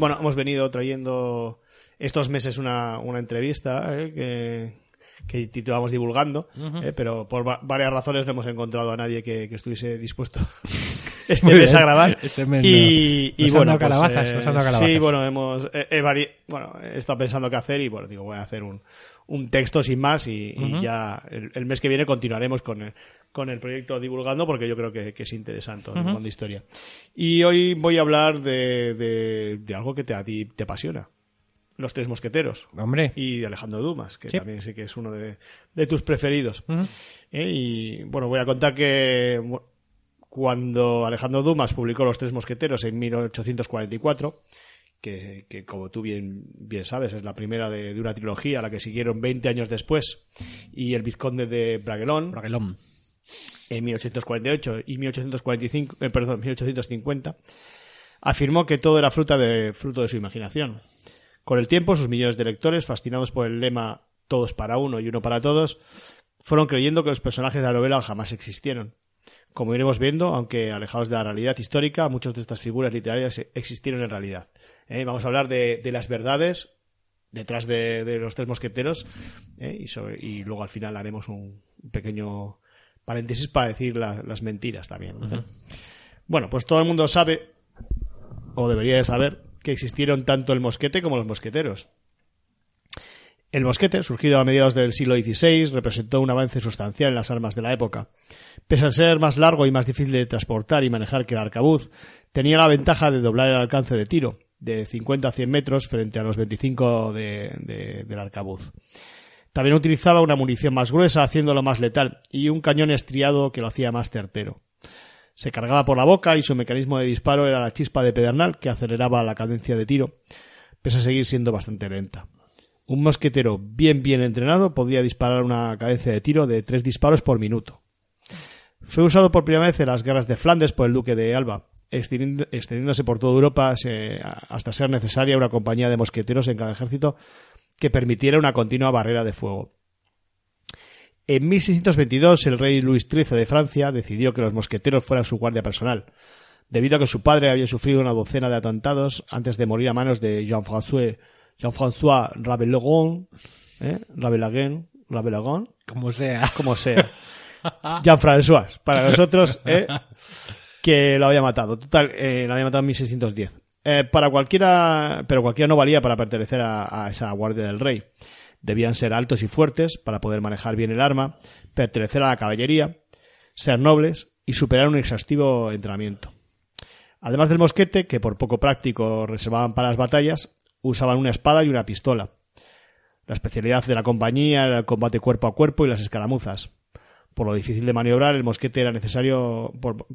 Bueno, hemos venido trayendo estos meses una, una entrevista eh, que, que titulamos Divulgando, eh, pero por va- varias razones no hemos encontrado a nadie que, que estuviese dispuesto este mes a grabar. Este mes y, no. y bueno, pues, calabazas, eh, calabazas. Sí, bueno, hemos eh, he vari- bueno, he estado pensando qué hacer y bueno, digo, voy a hacer un, un texto sin más y, y ya el, el mes que viene continuaremos con el, con el proyecto Divulgando porque yo creo que, que es interesante, el mundo de historia. Y hoy voy a hablar de, de, de algo que te, a ti te apasiona. Los Tres Mosqueteros. Hombre. Y de Alejandro Dumas, que Sí. también sé que es uno de, de tus preferidos. Eh, Y bueno, voy a contar que cuando Alejandro Dumas publicó Los Tres Mosqueteros en 1844, que, que como tú bien, bien sabes, es la primera de, de una trilogía, a la que siguieron 20 años después, y El Vizconde de Bragelón, Braguelón. en 1848 y 1845, eh, perdón, 1850, afirmó que todo era fruta de, fruto de su imaginación. Con el tiempo, sus millones de lectores, fascinados por el lema todos para uno y uno para todos, fueron creyendo que los personajes de la novela jamás existieron. Como iremos viendo, aunque alejados de la realidad histórica, muchas de estas figuras literarias existieron en realidad. Eh, Vamos a hablar de, de las verdades detrás de, de los tres mosqueteros eh, y, sobre- y luego al final haremos un pequeño paréntesis para decir la- las mentiras también. ¿no? Bueno, pues todo el mundo sabe, o debería de saber, que existieron tanto el mosquete como los mosqueteros. El mosquete, surgido a mediados del siglo XVI, representó un avance sustancial en las armas de la época. Pese a ser más largo y más difícil de transportar y manejar que el arcabuz, tenía la ventaja de doblar el alcance de tiro, de 50 a 100 metros frente a los 25 de- de- del arcabuz. También utilizaba una munición más gruesa, haciéndolo más letal, y un cañón estriado que lo hacía más certero. Se cargaba por la boca y su mecanismo de disparo era la chispa de pedernal que aceleraba la cadencia de tiro, pese a seguir siendo bastante lenta. Un mosquetero bien bien entrenado podía disparar una cadencia de tiro de tres disparos por minuto. Fue usado por primera vez en las guerras de Flandes por el duque de Alba, extendiéndose por toda Europa hasta ser necesaria una compañía de mosqueteros en cada ejército que permitiera una continua barrera de fuego. En 1622 el rey Luis XIII de Francia decidió que los mosqueteros fueran su guardia personal, debido a que su padre había sufrido una docena de atentados antes de morir a manos de Jean-François Jean-François Rabelais, ¿eh? Rabelais, Rabelais, Como sea. como sea. Jean-François, para nosotros, ¿eh? que lo había matado. Total, eh, lo había matado en 1610. Eh, para cualquiera, pero cualquiera no valía para pertenecer a, a esa guardia del rey. Debían ser altos y fuertes para poder manejar bien el arma, pertenecer a la caballería, ser nobles y superar un exhaustivo entrenamiento. Además del mosquete, que por poco práctico reservaban para las batallas, usaban una espada y una pistola. La especialidad de la compañía era el combate cuerpo a cuerpo y las escaramuzas. Por lo difícil de maniobrar, el mosquete era necesario. Por,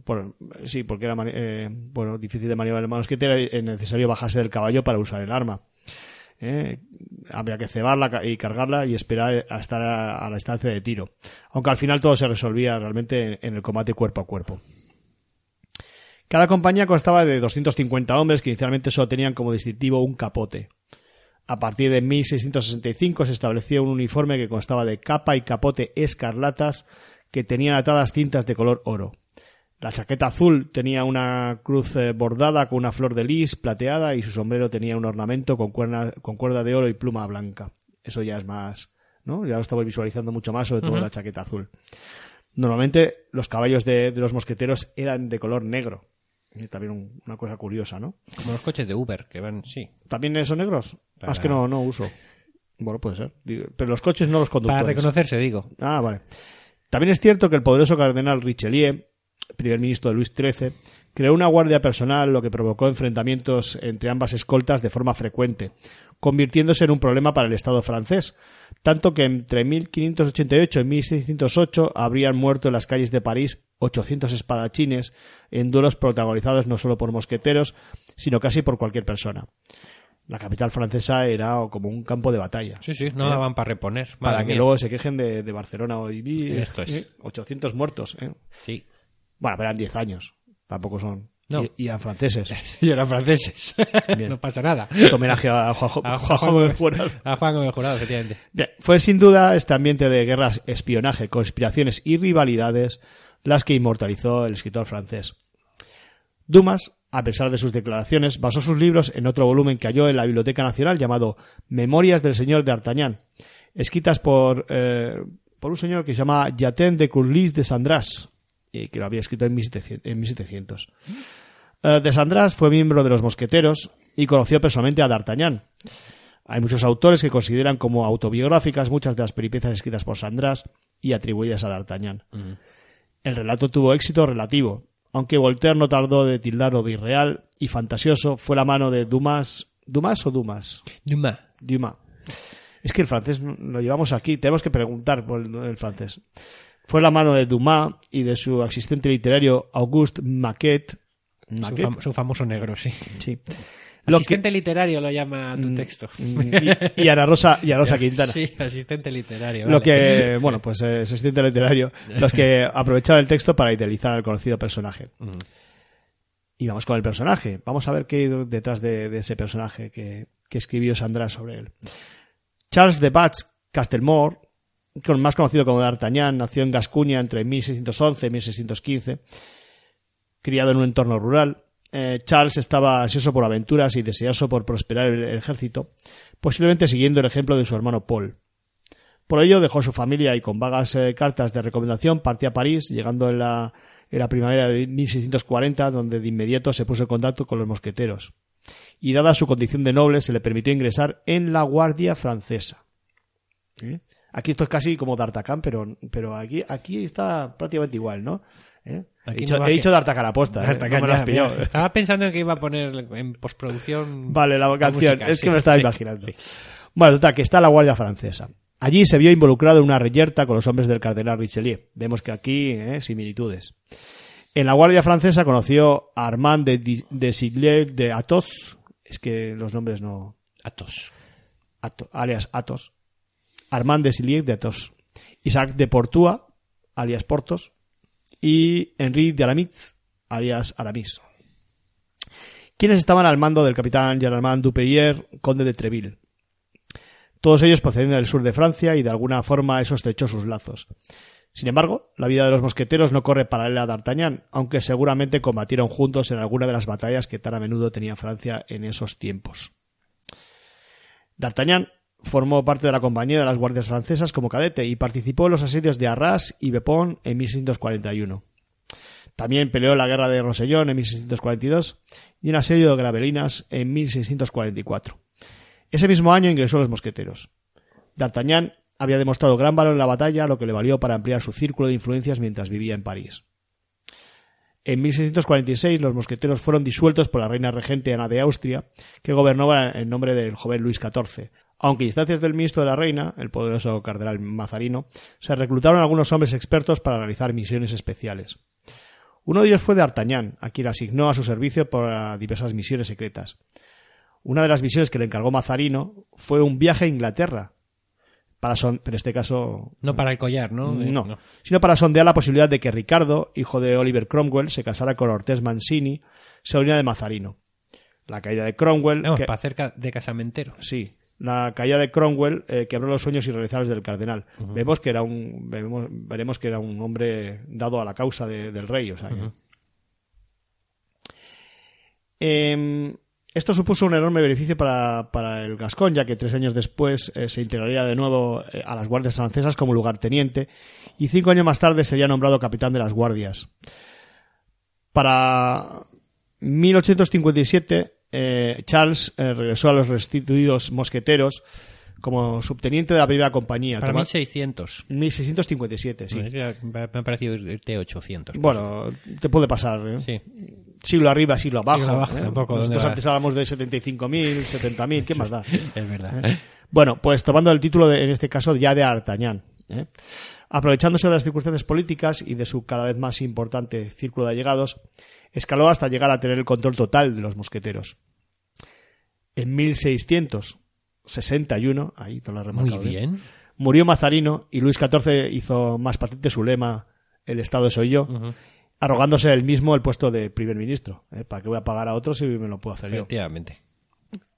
sí, porque era eh, bueno, difícil de maniobrar el mosquete, era eh, necesario bajarse del caballo para usar el arma. Eh, había que cebarla y cargarla y esperar a estar a, la estancia de tiro. Aunque al final todo se resolvía realmente en, en el combate cuerpo a cuerpo. Cada compañía constaba de 250 hombres que inicialmente solo tenían como distintivo un capote. A partir de 1665 se estableció un uniforme que constaba de capa y capote escarlatas que tenían atadas cintas de color oro. La chaqueta azul tenía una cruz eh, bordada con una flor de lis plateada y su sombrero tenía un ornamento con, cuerna- con cuerda de oro y pluma blanca. Eso ya es más, ¿no? Ya lo estamos visualizando mucho más, sobre todo la chaqueta azul. Normalmente los caballos de, de los mosqueteros eran de color negro. Y también un- una cosa curiosa, ¿no? Como los coches de Uber, que van, sí. ¿También son negros? Ah, es que no, no uso. Bueno, puede ser. Digo, Pero los coches no los conductores. Para reconocerse, digo. Ah, vale. También es cierto que el poderoso cardenal Richelieu, primer ministro de Luis XIII, creó una guardia personal, lo que provocó enfrentamientos entre ambas escoltas de forma frecuente, convirtiéndose en un problema para el Estado francés, tanto que entre 1588 y 1608 habrían muerto en las calles de París 800 espadachines en duelos protagonizados no solo por mosqueteros, sino casi por cualquier persona. La capital francesa era como un campo de batalla Sí, sí, no Eh, daban para reponer. para que luego se quejen de, de Barcelona hoy. Vi, Esto es. eh, 800 muertos. ¿eh? Sí. Bueno, pero eran 10 años. Tampoco son. No. Y, y eran franceses. Sí, eran franceses. Bien. no pasa nada. Homenaje a Juanjo, A Juanjo. A Jurado, efectivamente. Bien, fue sin duda este ambiente de guerras, espionaje, conspiraciones y rivalidades las que inmortalizó el escritor francés. Dumas, a pesar de sus declaraciones, basó sus libros en otro volumen que halló en la Biblioteca Nacional llamado Memorias del señor de Artagnan, escritas por, eh, por un señor que se llama Jatin de Courlis de Sandras, y que lo había escrito en 1700. en 1700. Eh, de Sandras fue miembro de los mosqueteros y conoció personalmente a D'Artagnan. Hay muchos autores que consideran como autobiográficas muchas de las peripecias escritas por Sandras y atribuidas a D'Artagnan. El relato tuvo éxito relativo, aunque Voltaire no tardó de tildarlo de irreal y fantasioso, fue la mano de Dumas. ¿Dumas o Dumas? Dumas. Dumas. Es que el francés lo llevamos aquí, tenemos que preguntar por el, el francés. Fue la mano de Dumas y de su asistente literario Auguste Maquet. Su, fam- su famoso negro, sí. sí. Lo que- Asistente literario lo llama tu texto. y, y Ana Rosa, y Ana Rosa Quintana. Sí, asistente literario. Lo vale. que, bueno, pues eh, ese asistente literario, los que aprovecharon el texto para idealizar al conocido personaje. Y vamos con el personaje. Vamos a ver qué hay detrás de, de ese personaje que, que escribió Sandra sobre él. Charles de Batz Castelmore, más conocido como D'Artagnan, nació en Gascuña entre 1611 y 1615. Criado en un entorno rural, eh, Charles estaba ansioso por aventuras y deseoso por prosperar el, ejército, posiblemente siguiendo el ejemplo de su hermano Paul. Por ello dejó su familia y con vagas eh, cartas de recomendación partió a París, llegando en la, en la primavera de 1640, donde de inmediato se puso en contacto con los mosqueteros. Y dada su condición de noble, se le permitió ingresar en la Guardia Francesa. ¿Eh? Aquí esto es casi como D'Artagnan, pero, pero aquí, aquí está prácticamente igual, ¿no? ¿Eh? He dicho, no he dicho aposta, ¿eh? No me ya, mira, Estaba pensando que iba a poner en postproducción. Vale, la canción. música, es sí, que me estaba sí, imaginando. sí. Bueno, total, que está la Guardia Francesa. Allí se vio involucrado en una reyerta con los hombres del cardenal Richelieu. Vemos que aquí, eh, similitudes. En la Guardia Francesa conoció a Armand de, de Siglier de Athos. Es que los nombres no... Atos. Ato- alias Athos. Armand de Siglier de Athos. Isaac de Portua, alias Portos. Y Henri de Aramitz, alias Aramis. Quienes estaban al mando del capitán Germain Dupeyer, conde de Treville. Todos ellos procedían del sur de Francia y de alguna forma eso estrechó sus lazos. Sin embargo, la vida de los mosqueteros no corre paralela a D'Artagnan, aunque seguramente combatieron juntos en alguna de las batallas que tan a menudo tenía Francia en esos tiempos. D'Artagnan formó parte de la compañía de las guardias francesas como cadete y participó en los asedios de Arras y Bepont en 1641. También peleó la guerra de Rosellón en 1642 y en asedio de Gravelinas en 1644. Ese mismo año ingresó a los mosqueteros. D'Artagnan había demostrado gran valor en la batalla, lo que le valió para ampliar su círculo de influencias mientras vivía en París. En 1646 los mosqueteros fueron disueltos por la reina regente Ana de Austria, que gobernaba en nombre del joven Luis XIV. Aunque instancias del ministro de la reina, el poderoso cardenal Mazarino, se reclutaron algunos hombres expertos para realizar misiones especiales. Uno de ellos fue D'Artagnan, a quien asignó a su servicio para diversas misiones secretas. Una de las misiones que le encargó Mazarino fue un viaje a Inglaterra, para son, pero en este caso No para el collar, ¿no? De- no, sino para sondear la posibilidad de que Ricardo, hijo de Oliver Cromwell, se casara con Ortiz Mancini, sobrina de Mazarino. La caída de Cromwell, Vamos, que- para cerca de casamentero. sí, La caída de Cromwell eh, quebró los sueños irrealizables del cardenal. Vemos que era un, vemos- veremos que era un hombre dado a la causa de- del rey. O sea, que- Em, esto supuso un enorme beneficio para, para el Gascón, ya que tres años después eh, se integraría de nuevo eh, a las guardias francesas como lugarteniente y cinco años más tarde sería nombrado capitán de las guardias. Para 1857, eh, Charles regresó a los restituidos mosqueteros como subteniente de la primera compañía. Para Toma- 1600. 1657, sí. Me ha parecido irte 800. Bueno, te puede pasar. ¿eh? Sí. Siglo arriba, siglo abajo. Siglo abajo, ¿eh? tampoco, ¿dónde Nosotros vas? antes hablamos de 75.000, 70.000, ¿qué más da? Es verdad. Bueno, pues tomando el título, de- en este caso, ya de Artagnan. ¿eh? Aprovechándose de las circunstancias políticas y de su cada vez más importante círculo de allegados, escaló hasta llegar a tener el control total de los mosqueteros. En 1661, ahí te lo Muy remarcado bien. murió Mazarino y Luis XIV hizo más patente su lema, el Estado soy yo, arrogándose él mismo el puesto de primer ministro. ¿eh? ¿Para qué voy a pagar a otros si me lo puedo hacer yo? Efectivamente.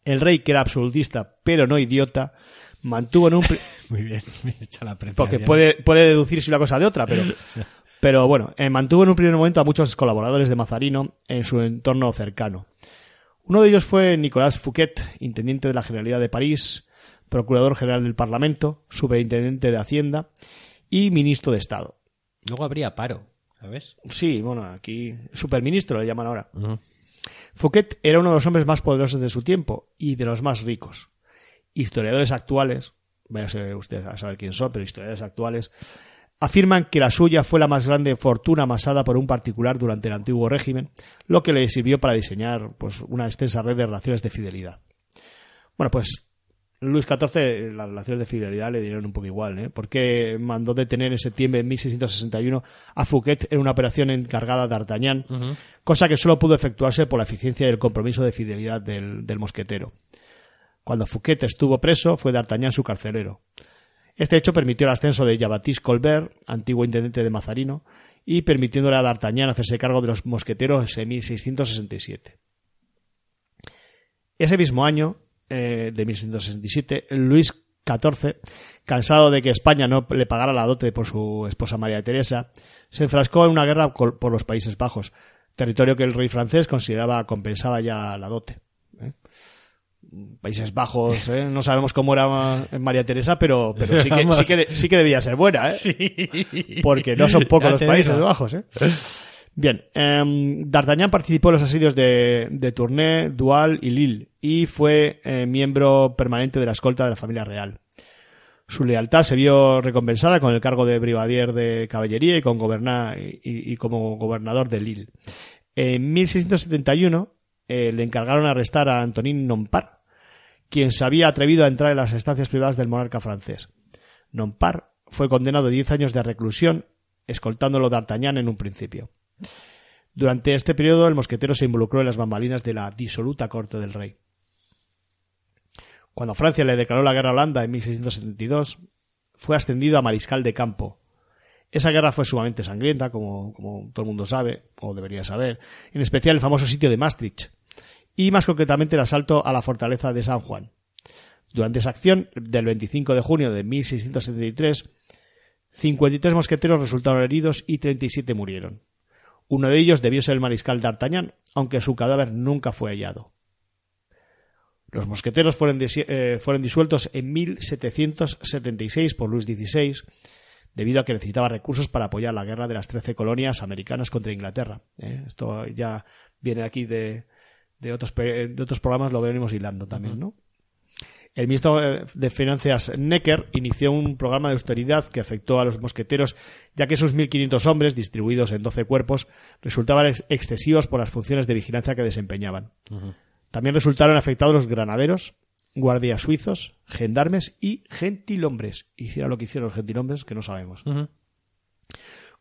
El rey, que era absolutista, pero no idiota, mantuvo en un... Muy bien. Me echa la presión. porque puede, puede deducirse una cosa de otra, pero... Pero bueno, eh, mantuvo en un primer momento a muchos colaboradores de Mazarino en su entorno cercano. Uno de ellos fue Nicolas Fouquet, intendente de la Generalidad de París, procurador general del Parlamento, superintendente de Hacienda y ministro de Estado. Luego habría paro, ¿sabes? Sí, bueno, aquí superministro le llaman ahora. Fouquet era uno de los hombres más poderosos de su tiempo y de los más ricos. Historiadores actuales, váyase usted a saber quién son, pero historiadores actuales, afirman que la suya fue la más grande fortuna amasada por un particular durante el antiguo régimen, lo que le sirvió para diseñar pues, una extensa red de relaciones de fidelidad. Bueno, pues Luis XIV, las relaciones de fidelidad le dieron un poco igual, ¿eh? porque mandó detener en septiembre de 1661 a Fouquet en una operación encargada de D'Artagnan, cosa que solo pudo efectuarse por la eficiencia y el compromiso de fidelidad del, del mosquetero. Cuando Fouquet estuvo preso, fue D'Artagnan su carcelero. Este hecho permitió el ascenso de Jean-Baptiste Colbert, antiguo intendente de Mazarino, y permitiéndole a D'Artagnan hacerse cargo de los mosqueteros en 1667. Ese mismo año, eh, de 1667, Luis XIV, cansado de que España no le pagara la dote por su esposa María Teresa, se enfrascó en una guerra por los Países Bajos, territorio que el rey francés consideraba compensaba ya la dote. Países Bajos, ¿eh? no sabemos cómo era María Teresa, pero, pero sí, que, sí, que, de- sí que debía ser buena, ¿eh? porque no son pocos los Países digo. Bajos. ¿eh? Bien, em, D'Artagnan participó en los asedios de, de Tournai, Doual y Lille y fue eh, miembro permanente de la escolta de la familia real. Su lealtad se vio recompensada con el cargo de brigadier de caballería y, con goberna- y, y como gobernador de Lille. En 1671 eh, le encargaron arrestar a Antonin Nompar, quien se había atrevido a entrar en las estancias privadas del monarca francés. Nompar fue condenado a 10 años de reclusión, escoltándolo D'Artagnan en un principio. Durante este periodo, el mosquetero se involucró en las bambalinas de la disoluta corte del rey. Cuando Francia le declaró la guerra a Holanda en 1672, fue ascendido a mariscal de campo. Esa guerra fue sumamente sangrienta, como, como todo el mundo sabe, o debería saber, en especial el famoso sitio de Maastricht, y más concretamente el asalto a la fortaleza de San Juan. Durante esa acción, del 25 de junio de 1673, 53 mosqueteros resultaron heridos y 37 murieron. Uno de ellos debió ser el mariscal D'Artagnan, aunque su cadáver nunca fue hallado. Los mosqueteros fueron, eh, fueron disueltos en 1776 por Luis XVI, debido a que necesitaba recursos para apoyar la guerra de las trece colonias americanas contra Inglaterra. ¿eh? Esto ya viene aquí de, de, otros, de otros programas, lo venimos hilando también, ¿no? El ministro eh, de Finanzas Necker inició un programa de austeridad que afectó a los mosqueteros, ya que sus 1.500 hombres, distribuidos en 12 cuerpos, resultaban ex- excesivos por las funciones de vigilancia que desempeñaban. También resultaron afectados los granaderos, guardias suizos, gendarmes y gentilhombres. Hicieron lo que hicieron los gentilhombres, que no sabemos.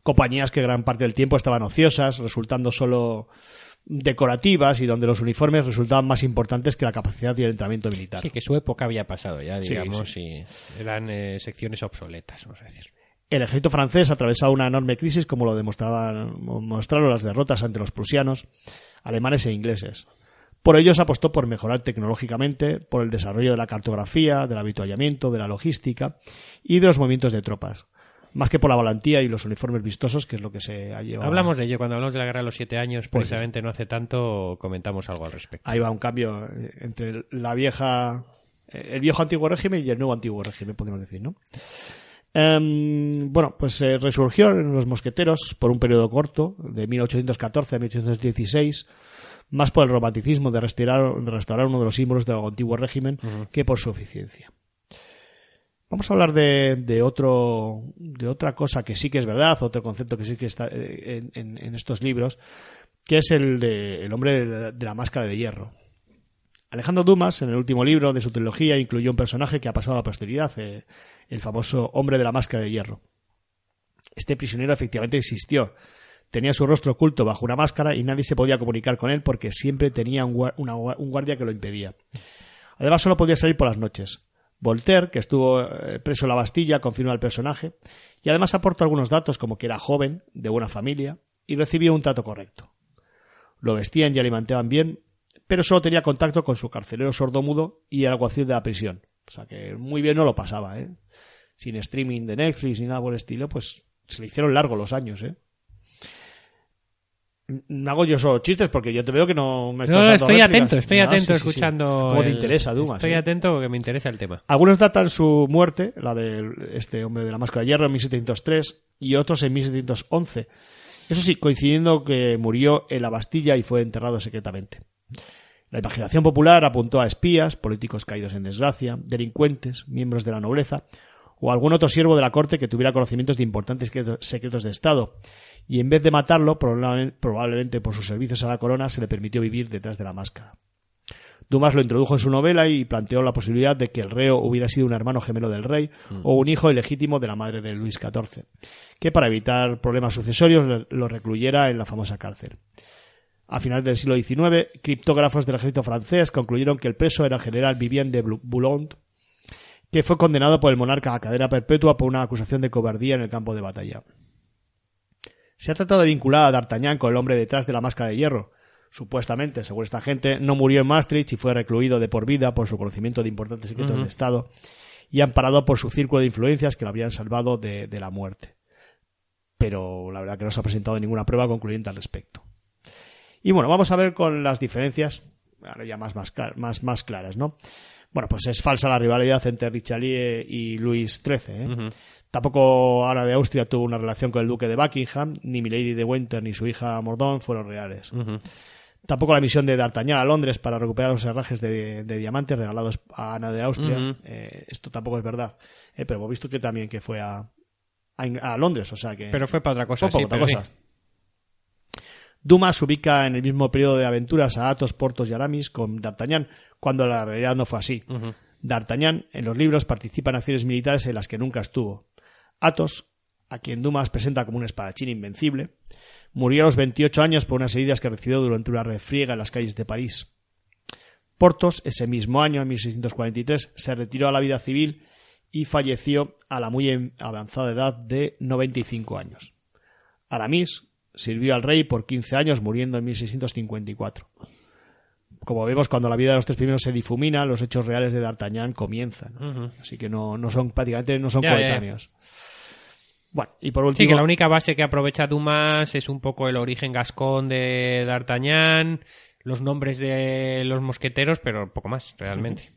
Compañías que gran parte del tiempo estaban ociosas, resultando solo decorativas y donde los uniformes resultaban más importantes que la capacidad y el entrenamiento militar. Sí, que su época había pasado ya, digamos, sí. y eran eh, secciones obsoletas, vamos a decir. El ejército francés atravesaba una enorme crisis como lo demostraban, mostraron las derrotas ante los prusianos, alemanes e ingleses. Por ello se apostó por mejorar tecnológicamente, por el desarrollo de la cartografía, del habituallamiento, de la logística y de los movimientos de tropas. Más que por la valentía y los uniformes vistosos, que es lo que se ha llevado. Hablamos de ello cuando hablamos de la guerra de los siete años, Pues precisamente no hace tanto comentamos algo al respecto. Ahí va un cambio eh, entre la vieja, eh, el viejo antiguo régimen y el nuevo antiguo régimen, podemos decir, ¿no? Em, bueno, pues se resurgió en los mosqueteros por un periodo corto, de 1814 a 1816, más por el romanticismo de restaurar, de restaurar uno de los símbolos del antiguo régimen que por su eficiencia. Vamos a hablar de, otro de otra cosa que sí que es verdad, otro concepto que sí que está eh, en, en- estos libros, que es el de el hombre de la, máscara de hierro. Alejandro Dumas, en el último libro de su trilogía, incluyó un personaje que ha pasado a la posteridad, eh, el famoso hombre de la máscara de hierro. Este prisionero efectivamente existió. Tenía su rostro oculto bajo una máscara y nadie se podía comunicar con él porque siempre tenía un guardia que lo impedía. Además, solo podía salir por las noches. Voltaire, que estuvo eh, preso en la Bastilla, confirma el personaje y además aporta algunos datos como que era joven, de buena familia y recibió un trato correcto. Lo vestían y alimentaban bien, pero solo tenía contacto con su carcelero sordomudo y el alguacil de la prisión. O sea que muy bien no lo pasaba, ¿eh? Sin streaming de Netflix ni nada por el estilo, pues se le hicieron largos los años, ¿eh? No hago yo solo chistes porque yo te veo que no me estás No, no, dando estoy réplicas. atento, estoy Ah, atento sí, sí, sí. escuchando. ¿Cómo te interesa, Dumas? Estoy eh? atento porque me interesa el tema. Algunos datan su muerte, la de este hombre de la máscara de hierro, en 1703 y otros en 1711. Eso sí, coincidiendo que murió en la Bastilla y fue enterrado secretamente. La imaginación popular apuntó a espías, políticos caídos en desgracia, delincuentes, miembros de la nobleza o algún otro siervo de la corte que tuviera conocimientos de importantes secreto- secretos de Estado. Y en vez de matarlo, probablemente, por sus servicios a la corona, se le permitió vivir detrás de la máscara. Dumas lo introdujo en su novela y planteó la posibilidad de que el reo hubiera sido un hermano gemelo del rey o un hijo ilegítimo de la madre de Luis XIV, que para evitar problemas sucesorios lo recluyera en la famosa cárcel. A finales del siglo XIX, criptógrafos del ejército francés concluyeron que el preso era el general Vivien de Boulogne, que fue condenado por el monarca a cadena perpetua por una acusación de cobardía en el campo de batalla. Se ha tratado de vincular a D'Artagnan con el hombre detrás de la máscara de hierro. Supuestamente, según esta gente, no murió en Maastricht y fue recluido de por vida por su conocimiento de importantes secretos de Estado y amparado por su círculo de influencias que lo habrían salvado de, de la muerte. Pero la verdad que no se ha presentado ninguna prueba concluyente al respecto. Y bueno, vamos a ver con las diferencias, ahora ya más, más, más, más claras, ¿no? Bueno, pues es falsa la rivalidad entre Richelieu y Luis XIII. ¿eh? Tampoco Ana de Austria tuvo una relación con el duque de Buckingham, ni Milady de Winter ni su hija Mordaunt fueron reales. Tampoco la misión de D'Artagnan a Londres para recuperar los herrajes de, de diamantes regalados a Ana de Austria. Eh, esto tampoco es verdad. Eh, pero hemos visto que también que fue a, a, Londres, o sea que... Pero fue para otra cosa, Fue sí, para pero otra sí. cosa. Dumas ubica en el mismo periodo de aventuras a Athos, Portos y Aramis con D'Artagnan, cuando la realidad no fue así. D'Artagnan en los libros participa en acciones militares en las que nunca estuvo. Athos, a quien Dumas presenta como un espadachín invencible, murió a los 28 años por unas heridas que recibió durante una refriega en las calles de París. Portos, ese mismo año, en 1643, se retiró a la vida civil y falleció a la muy em- avanzada edad de 95 años. Aramis sirvió al rey por 15 años, muriendo en 1654. Como vemos, cuando la vida de los tres primeros se difumina, los hechos reales de D'Artagnan comienzan. Así que no, no son, prácticamente no son ya. Bueno, y por Sí, último... que la única base que aprovecha Dumas es un poco el origen gascón de D'Artagnan, los nombres de los mosqueteros, pero poco más, realmente.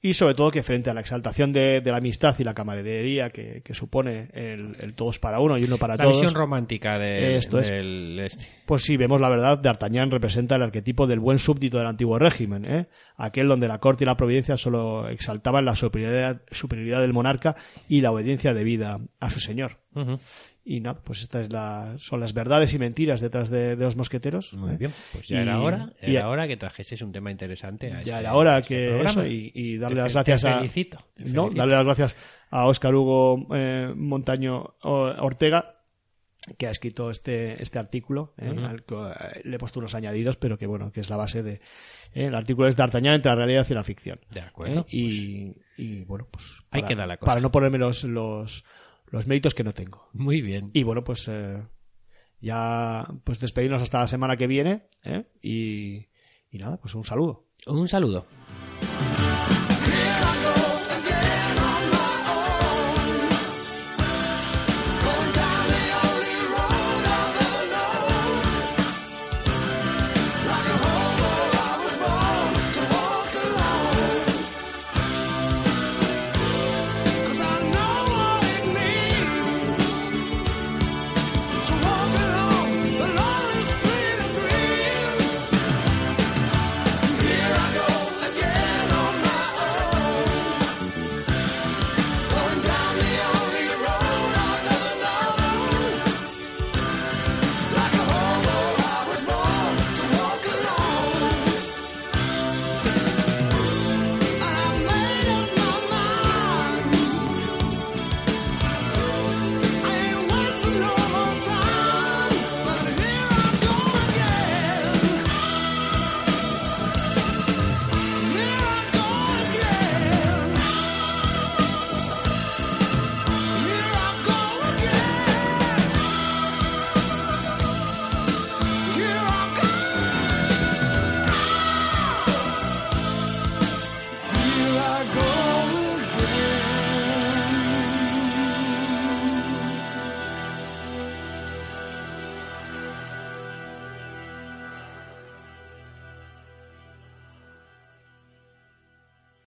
y sobre todo que frente a la exaltación de, de la amistad y la camaradería que, que supone el, el todos para uno y uno para La todos, visión romántica de, Esto es. del este. pues sí, vemos la verdad, D'Artagnan representa el arquetipo del buen súbdito del antiguo régimen, ¿eh? Aquel donde la corte y la providencia solo exaltaban la superioridad, superioridad del monarca y la obediencia debida a su señor. Y nada, pues estas es la, son las verdades y mentiras detrás de, de los mosqueteros. Muy ¿eh? bien, pues ya Y- era hora, y- era hora que trajeses un tema interesante. A Ya este- era hora a este que programa. eso, y, y darle Te las gracias te a felicito, te no felicito. darle las gracias a Óscar Hugo eh, Montaño Ortega que ha escrito este este artículo eh, al que, eh, le he puesto unos añadidos pero que bueno que es la base de el artículo es D'Artagnan entre la realidad y la ficción De acuerdo, Eh, y, y, bueno pues Ahí para, queda la cosa. para no ponerme los, los los méritos que no tengo Muy bien. y bueno, pues eh, ya pues despedirnos hasta la semana que viene ¿eh? y, Y nada, pues un saludo. Un saludo.